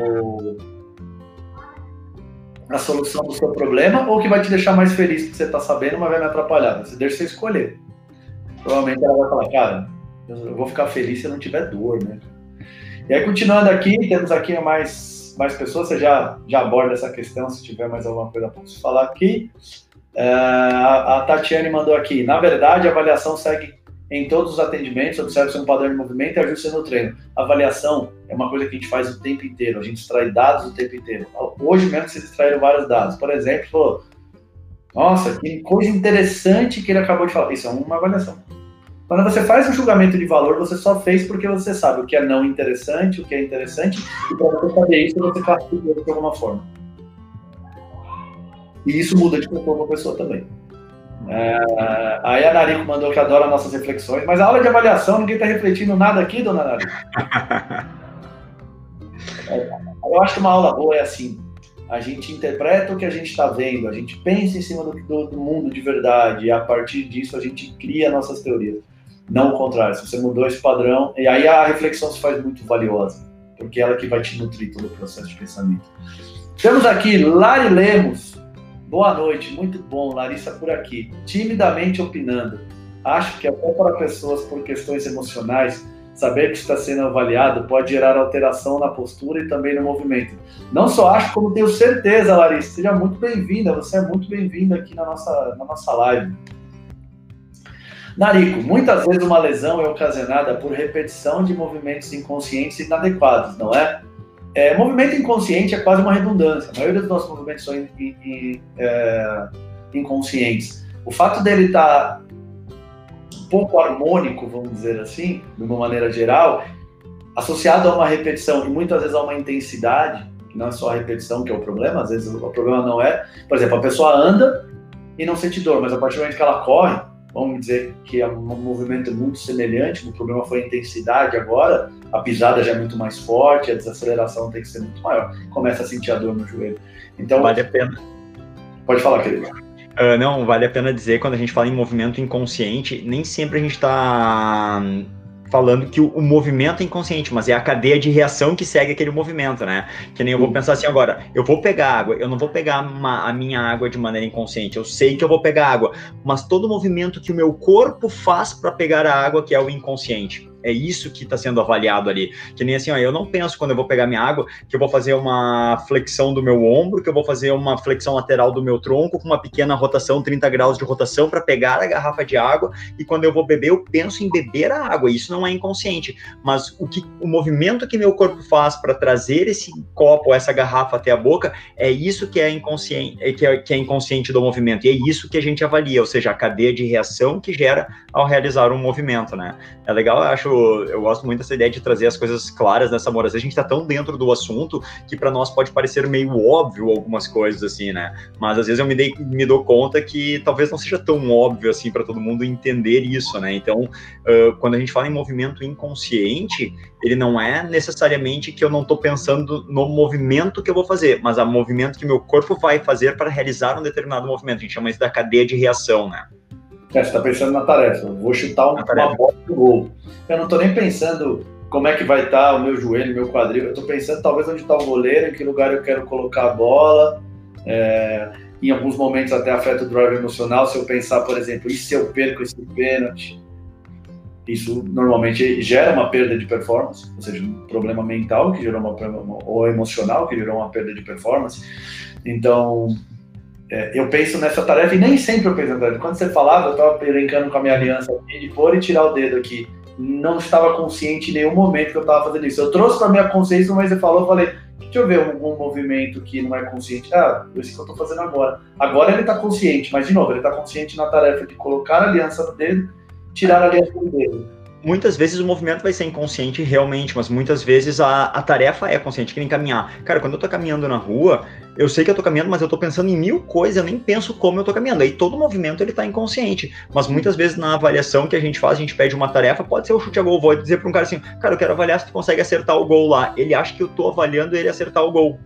a solução do seu problema ou que vai te deixar mais feliz porque você está sabendo, mas vai me atrapalhar? Você deixa você escolher. Provavelmente ela vai falar, cara, eu vou ficar feliz se eu não tiver dor, né? E aí, continuando aqui, temos aqui mais mais pessoas, você já, já aborda essa questão, se tiver mais alguma coisa para falar aqui. É, a, a Tatiane mandou aqui, na verdade, a avaliação segue em todos os atendimentos, observa-se um padrão de movimento e ajuste no treino. avaliação é uma coisa que a gente faz o tempo inteiro, a gente extrai dados o tempo inteiro. Hoje mesmo vocês extraíram vários dados. Por exemplo, nossa, que coisa interessante que ele acabou de falar. Isso é uma avaliação. Quando você faz um julgamento de valor, você só fez porque você sabe o que é não interessante, o que é interessante, e para você saber isso, você classifica de alguma forma. E isso muda de pessoa para pessoa também. É, aí a Narico mandou que adora nossas reflexões, mas a aula de avaliação, ninguém está refletindo nada aqui, dona Narico? é, (laughs) eu acho que uma aula boa é assim: a gente interpreta o que a gente está vendo, a gente pensa em cima do, do, do, mundo de verdade, e a partir disso a gente cria nossas teorias. Não o contrário, se você mudou esse padrão, e aí a reflexão se faz muito valiosa, porque ela que vai te nutrir todo o processo de pensamento. Temos aqui Lari Lemos. Boa noite, muito bom, Larissa por aqui. Timidamente opinando. Acho que até para pessoas por questões emocionais, saber que está sendo avaliado pode gerar alteração na postura e também no movimento. Não só acho, como tenho certeza, Larissa. Seja muito bem-vinda, você é muito bem-vinda aqui na nossa, na nossa live. Narico, muitas vezes uma lesão é ocasionada por repetição de movimentos inconscientes inadequados, não é? é movimento inconsciente é quase uma redundância. A maioria dos nossos movimentos são in, in, é, inconscientes. O fato dele estar tá pouco harmônico, vamos dizer assim, de uma maneira geral, associado a uma repetição e muitas vezes a uma intensidade, que não é só a repetição que é o problema, às vezes o problema não é. Por exemplo, a pessoa anda e não sente dor, mas a partir do momento que ela corre, vamos dizer que é um movimento muito semelhante, o problema foi a intensidade agora, a pisada já é muito mais forte, a desaceleração tem que ser muito maior, começa a sentir a dor no joelho. Então, vale a pena. Pode falar, querido. Uh, não, vale a pena dizer, quando a gente fala em movimento inconsciente, nem sempre a gente está falando que o, o, movimento é inconsciente, mas é a cadeia de reação que segue aquele movimento, né? Que nem eu vou pensar assim agora, eu vou pegar água, eu não vou pegar uma, a minha água de maneira inconsciente, eu sei que eu vou pegar água, mas todo o movimento que o meu corpo faz para pegar a água, que é o inconsciente. É isso que está sendo avaliado ali. Que nem assim, ó, eu não penso quando eu vou pegar minha água que eu vou fazer uma flexão do meu ombro, que eu vou fazer uma flexão lateral do meu tronco com uma pequena rotação, 30 graus de rotação para pegar a garrafa de água. E quando eu vou beber, eu penso em beber a água. Isso não é inconsciente, mas o que o movimento que meu corpo faz para trazer esse copo, essa garrafa até a boca, é isso que é inconsciente, é, que é, que é inconsciente do movimento. E é isso que a gente avalia, ou seja, a cadeia de reação que gera ao realizar um movimento, né? É legal, eu acho eu gosto muito dessa ideia de trazer as coisas claras nessa Moura. Às vezes a gente tá tão dentro do assunto que para nós pode parecer meio óbvio algumas coisas, assim, né? Mas às vezes eu me, dei, me dou conta que talvez não seja tão óbvio, assim, para todo mundo entender isso, né? Então, uh, quando a gente fala em movimento inconsciente, ele não é necessariamente que eu não tô pensando no movimento que eu vou fazer, mas a movimento que meu corpo vai fazer para realizar um determinado movimento. A gente chama isso da cadeia de reação, né? É, você está pensando na tarefa. Eu vou chutar um, uma bola pro gol. Eu não estou nem pensando como é que vai estar tá o meu joelho, meu quadril. Eu estou pensando talvez onde está o goleiro, em que lugar eu quero colocar a bola. É, em alguns momentos até afeta o drive emocional. Se eu pensar, por exemplo, e se eu perco esse pênalti? Isso normalmente gera uma perda de performance, ou seja, um problema mental que gerou uma ou emocional que gerou uma perda de performance. Então, é, eu penso nessa tarefa e nem sempre eu penso tarefa. Quando você falava, eu estava brincando com a minha aliança aqui, de pôr e tirar o dedo aqui. Não estava consciente em nenhum momento que eu estava fazendo isso. Eu trouxe para minha consciência, mas você falou, eu falei, deixa eu ver algum movimento que não é consciente. Ah, esse que eu estou fazendo agora. Agora ele está consciente, mas de novo, ele está consciente na tarefa de colocar a aliança no dedo, tirar a aliança do dedo muitas vezes o movimento vai ser inconsciente realmente, mas muitas vezes a, a tarefa é consciente, que nem caminhar. Cara, quando eu tô caminhando na rua, eu sei que eu tô caminhando, mas eu tô pensando em mil coisas, eu nem penso como eu tô caminhando. Aí todo movimento ele tá inconsciente. Mas muitas vezes na avaliação que a gente faz, a gente pede uma tarefa, pode ser o chute a gol. Vou dizer para um cara assim, cara, eu quero avaliar se tu consegue acertar o gol lá. Ele acha que eu tô avaliando ele acertar o gol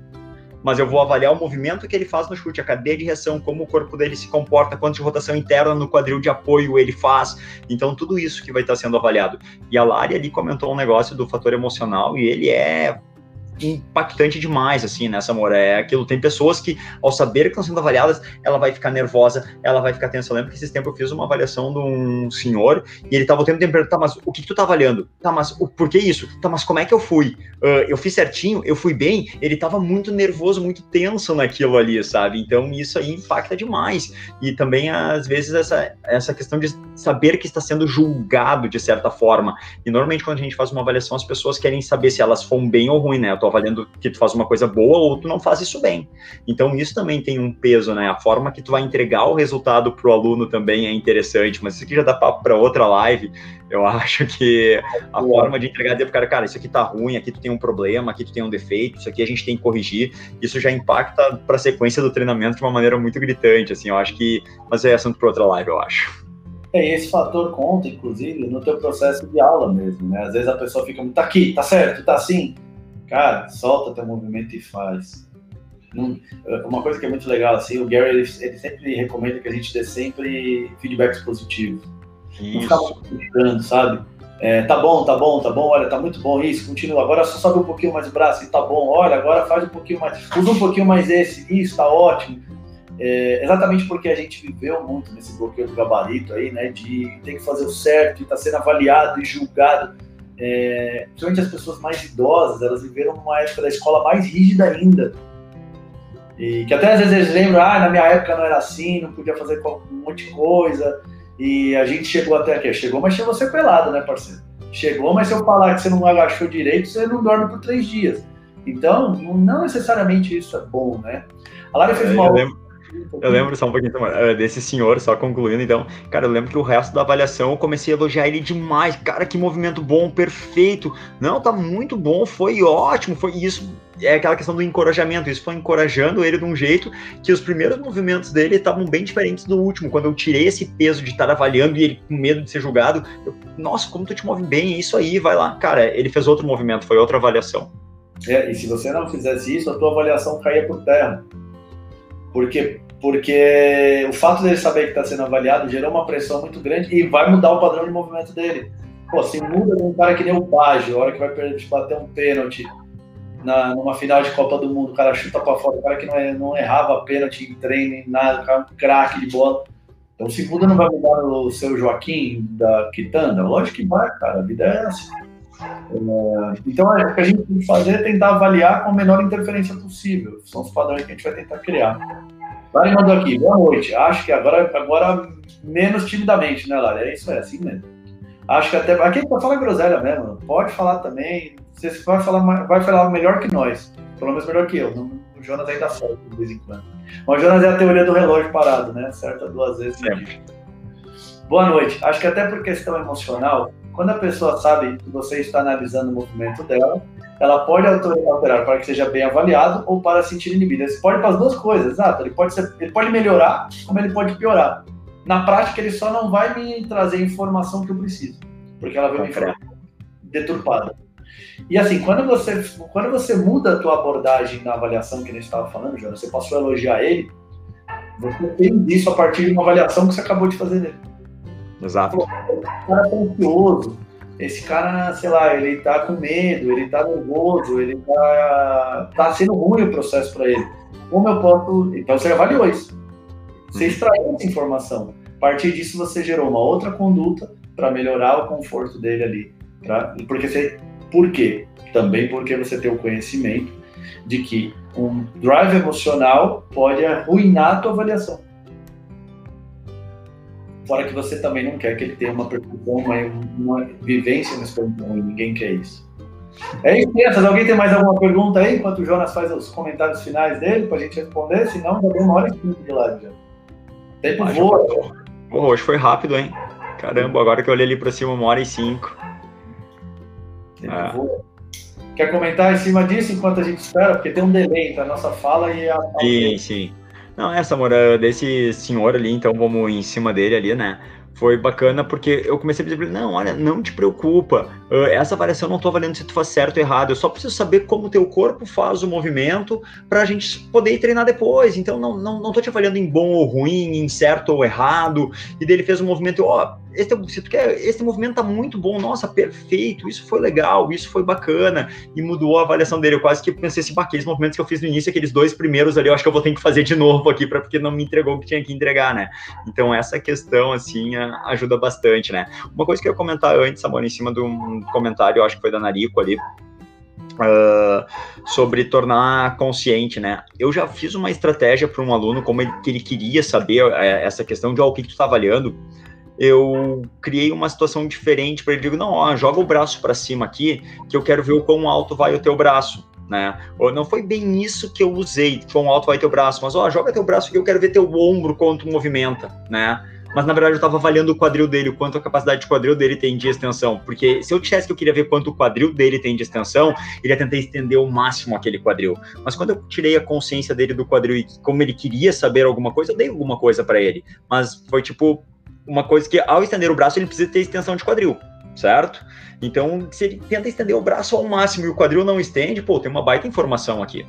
mas eu vou avaliar o movimento que ele faz no chute, a cadeia de reação, como o corpo dele se comporta, quanto de rotação interna no quadril de apoio ele faz. Então, tudo isso que vai estar sendo avaliado. E a Lari ali comentou um negócio do fator emocional e ele é impactante demais, assim, né, Moura. É aquilo, tem pessoas que, ao saber que estão sendo avaliadas, ela vai ficar nervosa, ela vai ficar tensa. Eu lembro que esses tempos eu fiz uma avaliação de um senhor e ele tava o tempo perguntando, tá, mas o que, que tu tá avaliando? Tá, mas o, por que isso? Tá, mas como é que eu fui? Uh, eu fiz certinho? Eu fui bem? Ele tava muito nervoso, muito tenso naquilo ali, sabe? Então isso aí impacta demais. E também, às vezes, essa, essa questão de saber que está sendo julgado de certa forma. E normalmente, quando a gente faz uma avaliação, as pessoas querem saber se elas foram bem ou ruim, né? Eu tô avaliando que tu faz uma coisa boa ou tu não faz isso bem. Então isso também tem um peso, né? A forma que tu vai entregar o resultado pro aluno também é interessante, mas isso aqui já dá papo para outra live. Eu (laughs) acho que a forma de entregar pro cara, cara, isso aqui tá ruim, aqui tu tem um problema, aqui tu tem um defeito, isso aqui a gente tem que corrigir. Isso já impacta para a sequência do treinamento de uma maneira muito gritante, assim. Eu acho que, mas é assunto para outra live, eu acho. É, esse fator conta, inclusive, no teu processo de aula mesmo, né? Às vezes a pessoa fica, tá aqui, tá certo, tá assim. Cara, solta teu movimento e faz. Uma coisa que é muito legal, assim, o Gary, ele, ele sempre recomenda que a gente dê sempre feedbacks positivos. Isso. Não ficar criticando, sabe? É, tá bom, tá bom, tá bom, olha, tá muito bom isso, continua. Agora só sobe um pouquinho mais o braço e tá bom, olha, agora faz um pouquinho mais, usa um pouquinho mais esse, isso, tá ótimo. É, exatamente porque a gente viveu muito nesse bloqueio do gabarito aí, né, de ter que fazer o certo, de estar tá sendo avaliado e julgado é, principalmente as pessoas mais idosas, elas viveram uma época da escola mais rígida ainda. E que até às vezes eles lembram, ah, na minha época não era assim, não podia fazer um monte de coisa. E a gente chegou até aqui. Chegou, mas chegou você pelado, né, parceiro? Chegou, mas se eu falar que você não agachou direito, você não dorme por três dias. Então, não necessariamente isso é bom, né? A Lara fez é, uma. Eu lembro só um pouquinho eh, desse senhor, só concluindo, então, cara, eu lembro que o resto da avaliação eu comecei a elogiar ele demais. Cara, que movimento bom, perfeito. Não, tá muito bom, foi ótimo. Foi isso é aquela questão do encorajamento. Isso foi encorajando ele de um jeito que os primeiros movimentos dele estavam bem diferentes do último. Quando eu tirei esse peso de estar avaliando e ele com medo de ser julgado, eu, nossa, como tu te move bem, é isso aí, vai lá. Cara, ele fez outro movimento, foi outra avaliação. É, e se você não fizesse isso, a tua avaliação caía por terra. Porque, porque o fato dele saber que está sendo avaliado gerou uma pressão muito grande e vai mudar o padrão de movimento dele. Pô, se muda um cara que nem o Baggio, a hora que vai bater um pênalti na, numa final de Copa do Mundo, o cara chuta para fora, o cara que não, é, não errava pênalti em treino, em nada, o cara é um craque de bola. Então, se muda não vai mudar o seu Joaquim da Quitanda? Lógico que vai, cara, a vida é assim. É, então, o que a gente tem que fazer é tentar avaliar com a menor interferência possível. São os padrões que a gente vai tentar criar. Lari mandou aqui, boa noite. Acho que agora, agora menos timidamente, né, Lari? É isso, é assim mesmo. Acho que até. Aqui tá fala groselha mesmo. Pode falar também. Você vai falar, vai falar melhor que nós. Pelo menos melhor que eu. O Jonas ainda solta de vez em quando. Mas o Jonas é a teoria do relógio parado, né? Certa duas vezes. Sempre. Boa noite. Acho que até por questão emocional, quando a pessoa sabe que você está analisando o movimento dela, ela pode alterar para que seja bem avaliado ou para sentir inibida. Você pode para as duas coisas, exato. Ele pode, ser, ele pode melhorar, como ele pode piorar. Na prática, ele só não vai me trazer a informação que eu preciso, porque ela vai me tá deturpada. E assim, quando você, quando você muda a tua abordagem na avaliação que a gente estava falando, Jonas, você passou a elogiar ele, você tem isso a partir de uma avaliação que você acabou de fazer dele. Exato. Esse cara tá ansioso, esse cara, sei lá, ele tá com medo, ele tá nervoso, ele tá, tá sendo ruim o processo para ele. Como eu posso. Então você avaliou isso. Você uhum. extraiu essa informação. A partir disso você gerou uma outra conduta para melhorar o conforto dele ali. Pra, porque você, por quê? Também porque você tem o conhecimento de que um drive emocional pode arruinar a tua avaliação. Fora que você também não quer que ele tenha uma percepção, uma, uma vivência nesse ruim, ninguém quer isso. É isso, crianças. Alguém tem mais alguma pergunta aí, enquanto o Jonas faz os comentários finais dele, para a gente responder? Senão, já deu uma hora e quinze de lado já. Tempo ah, voa. Pô, hoje foi rápido, hein? Caramba, agora que eu olhei ali para cima, uma hora e cinco. Tempo ah. voa. Quer comentar em cima disso enquanto a gente espera? Porque tem um delay entre a nossa fala e a. Sim, sim. Não, essa, Moura, desse senhor ali, então vamos em cima dele ali, né? Foi bacana porque eu comecei a dizer, não, olha, não te preocupa, essa variação eu não estou avaliando se tu faz certo ou errado, eu só preciso saber como o teu corpo faz o movimento para a gente poder treinar depois, então não, não, não tô te avaliando em bom ou ruim, em certo ou errado, e dele fez um movimento, ó, oh, esse, se tu quer, esse movimento tá muito bom, nossa, perfeito, isso foi legal, isso foi bacana, e mudou a avaliação dele. Eu quase que pensei assim, aqueles movimentos que eu fiz no início, aqueles dois primeiros ali, eu acho que eu vou ter que fazer de novo aqui, pra, porque não me entregou o que tinha que entregar, né? Então, essa questão, assim, ajuda bastante, né? Uma coisa que eu ia comentar antes, Samora, em cima de um comentário, eu acho que foi da Narico ali, Uh, sobre tornar consciente, né? Eu já fiz uma estratégia para um aluno, como ele, que ele queria saber uh, essa questão de oh, o que, que tu está avaliando, eu criei uma situação diferente para ele. Digo, não, ó, joga o braço para cima aqui, que eu quero ver o quão alto vai o teu braço, né? Ou não foi bem isso que eu usei, quão alto vai teu braço, mas ó, joga teu braço que eu quero ver teu ombro quanto movimenta, né? Mas na verdade eu estava avaliando o quadril dele, o quanto a capacidade de quadril dele tem de extensão. Porque se eu dissesse que eu queria ver quanto o quadril dele tem de extensão, ele ia tentar estender ao máximo aquele quadril. Mas quando eu tirei a consciência dele do quadril e como ele queria saber alguma coisa, eu dei alguma coisa para ele. Mas foi tipo, uma coisa que ao estender o braço ele precisa ter extensão de quadril, certo? Então, se ele tenta estender o braço ao máximo e o quadril não estende, pô, tem uma baita informação aqui.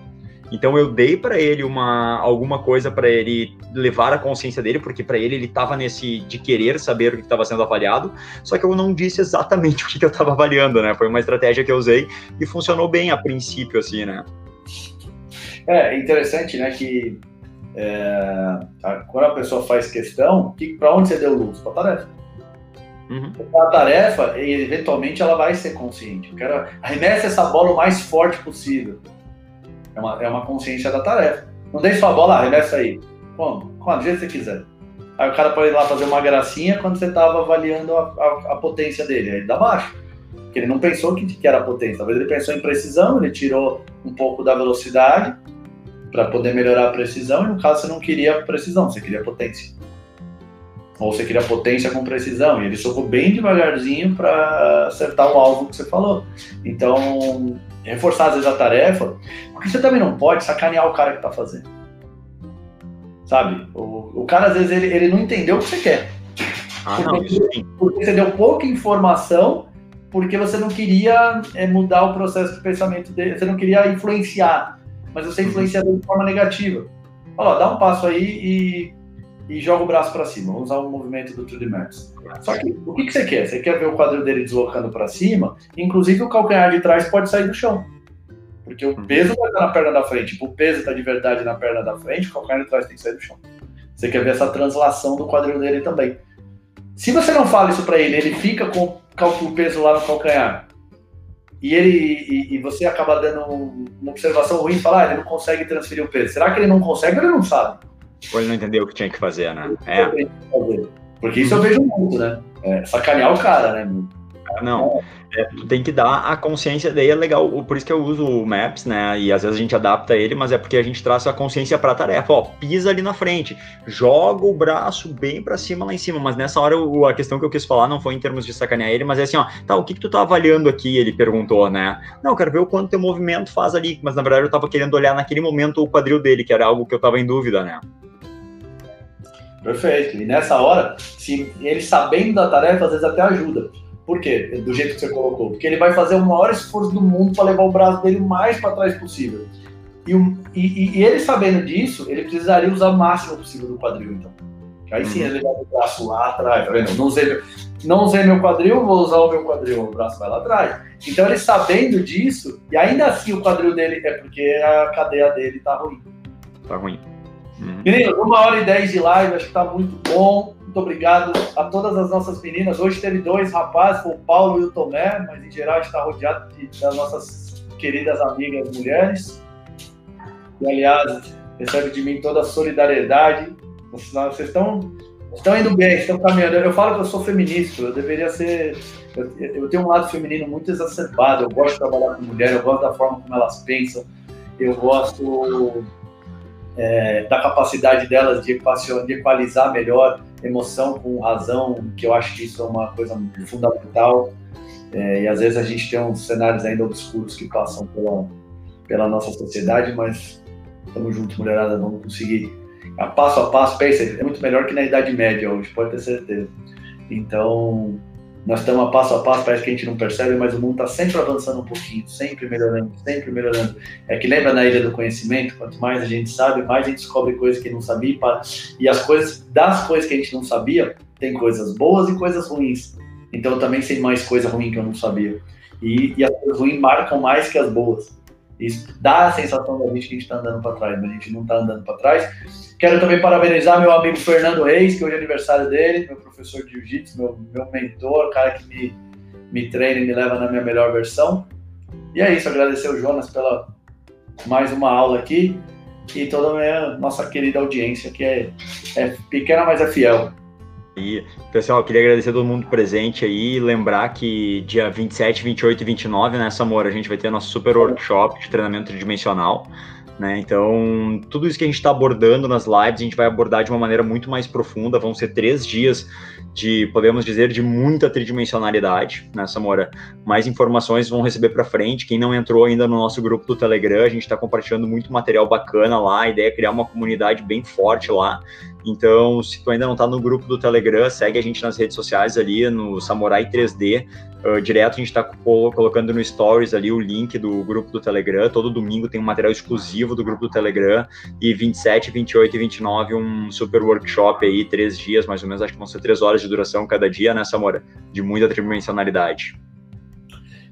Então eu dei para ele uma alguma coisa para ele levar a consciência dele, porque para ele ele estava nesse de querer saber o que estava sendo avaliado, só que eu não disse exatamente (laughs) o que, que eu estava avaliando, né? Foi uma estratégia que eu usei e funcionou bem a princípio assim, né? É interessante, né, que é, a, quando a pessoa faz questão, para onde você deu luz? Para a tarefa. Uhum. A tarefa, eventualmente, ela vai ser consciente. Eu quero arremesse essa bola o mais forte possível. É uma, é uma consciência da tarefa. Não deixe sua bola, arremessa aí. Como? Quando? Do jeito que você quiser. Aí o cara pode ir lá fazer uma gracinha quando você estava avaliando a, a, a, potência dele. Aí dá baixo. Porque ele não pensou que, que era potência. Talvez ele pensou em precisão, ele tirou um pouco da velocidade para poder melhorar a precisão, e no caso você não queria precisão, você queria potência. Ou você queria potência com precisão, e ele socou bem devagarzinho para acertar o alvo que você falou. Então, reforçar às vezes a tarefa, porque você também não pode sacanear o cara que está fazendo. Sabe? O, o cara, às vezes, ele, ele não entendeu o que você quer. Ah, porque, não, porque você deu pouca informação, porque você não queria é, mudar o processo de pensamento dele, você não queria influenciar mas você influencia de forma negativa. Olha, dá um passo aí e, e joga o braço para cima. Vamos usar o movimento do 3D Max. Só que o que, que você quer? Você quer ver o quadril dele deslocando para cima, inclusive o calcanhar de trás pode sair do chão. Porque o peso vai estar na perna da frente. Tipo, o peso está de verdade na perna da frente, o calcanhar de trás tem que sair do chão. Você quer ver essa translação do quadril dele também. Se você não fala isso para ele, ele fica com o peso lá no calcanhar e ele e, e, você acaba dando uma observação ruim e fala, ah, ele não consegue transferir o peso. Será que ele não consegue ou ele não sabe? Ou ele não entendeu o que tinha que fazer, né? É. Porque isso eu vejo muito, né? É, sacanear o cara, né? Não, é, tu tem que dar a consciência, daí é legal, por isso que eu uso o Maps, né? E às vezes a gente adapta ele, mas é porque a gente traz a consciência para a tarefa. Ó, pisa ali na frente, joga o braço bem para cima lá em cima. Mas nessa hora a questão que eu quis falar não foi em termos de sacanear ele, mas é assim, ó, tá, o que, que tu tá avaliando aqui? Ele perguntou, né? Não, eu quero ver o quanto teu movimento faz ali, mas na verdade eu tava querendo olhar naquele momento o quadril dele, que era algo que eu tava em dúvida, né? Perfeito. E nessa hora, se ele sabendo da tarefa, às vezes até ajuda. Por quê? Do jeito que você colocou. Porque ele vai fazer o maior esforço do mundo para levar o braço dele o mais para trás possível. E, e, e, ele sabendo disso, ele precisaria usar o máximo possível do quadril, então. Aí sim ele leva o braço lá atrás, tá vendo? Não usei, não usei meu quadril, vou usar o meu quadril, o braço vai lá atrás. Então ele sabendo disso, e ainda assim o quadril dele é porque a cadeia dele tá ruim. Tá ruim. Uhum. Meninos, uma hora e dez de live, acho que tá muito bom. Muito obrigado a todas as nossas meninas. Hoje teve dois rapazes, o Paulo e o Tomé, mas em geral está rodeado de, das nossas queridas amigas mulheres. E aliás, recebe de mim toda a solidariedade. Vocês estão, estão indo bem, estão caminhando. Eu falo que eu sou feminista, eu deveria ser. Eu, eu tenho um lado feminino muito exacerbado. Eu gosto de trabalhar com mulher, eu gosto da forma como elas pensam, eu gosto é, da capacidade delas de, de equalizar melhor emoção com razão, que eu acho que isso é uma coisa fundamental. É, e às vezes a gente tem uns cenários ainda obscuros que passam pela, pela nossa sociedade, mas estamos juntos, mulherada, vamos conseguir. A passo a passo, pensa, é muito melhor que na Idade Média hoje, pode ter certeza. Então, nós estamos a passo a passo, parece que a gente não percebe, mas o mundo está sempre avançando um pouquinho, sempre melhorando, sempre melhorando. É que lembra na Ilha do Conhecimento, quanto mais a gente sabe, mais a gente descobre coisas que não sabia, e as coisas, das coisas que a gente não sabia, tem coisas boas e coisas ruins. Então eu também sei mais coisa ruim que eu não sabia. E, e as coisas ruins marcam mais que as boas. Isso dá a sensação da gente que a gente está andando para trás, mas a gente não está andando para trás. Quero também parabenizar meu amigo Fernando Reis, que hoje é aniversário dele, meu professor de jiu-jitsu, meu, meu mentor, cara que me, me treina e me leva na minha melhor versão. E é isso, agradecer o Jonas pela mais uma aula aqui e toda a minha, nossa querida audiência, que é, é pequena, mas é fiel. E, pessoal, queria agradecer a todo mundo presente aí e lembrar que dia 27, 28 e 29, né, Samora, a gente vai ter nosso super workshop de treinamento tridimensional. Né? Então, tudo isso que a gente está abordando nas lives, a gente vai abordar de uma maneira muito mais profunda. Vão ser três dias de, podemos dizer, de muita tridimensionalidade, né, Samora? Mais informações vão receber para frente. Quem não entrou ainda no nosso grupo do Telegram, a gente está compartilhando muito material bacana lá. A ideia é criar uma comunidade bem forte lá. Então, se tu ainda não está no grupo do Telegram, segue a gente nas redes sociais ali, no Samurai 3D. Uh, ah, direto a gente está colocando no Stories ali o link do grupo do Telegram. Todo domingo tem um material exclusivo do grupo do Telegram. E 27, 28 e 29, um super workshop aí, três dias mais ou menos, acho que vão ser três horas de duração cada dia, né, Samora? De muita tridimensionalidade.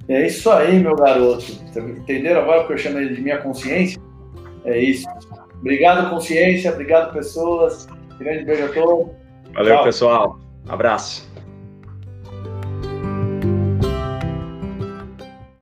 É isso aí, meu garoto. Entenderam agora que eu chamo ele de minha consciência? É isso. Obrigado, consciência. Obrigado, pessoas. Grande beijo a todos. Valeu, Tchau. pessoal. Abraço.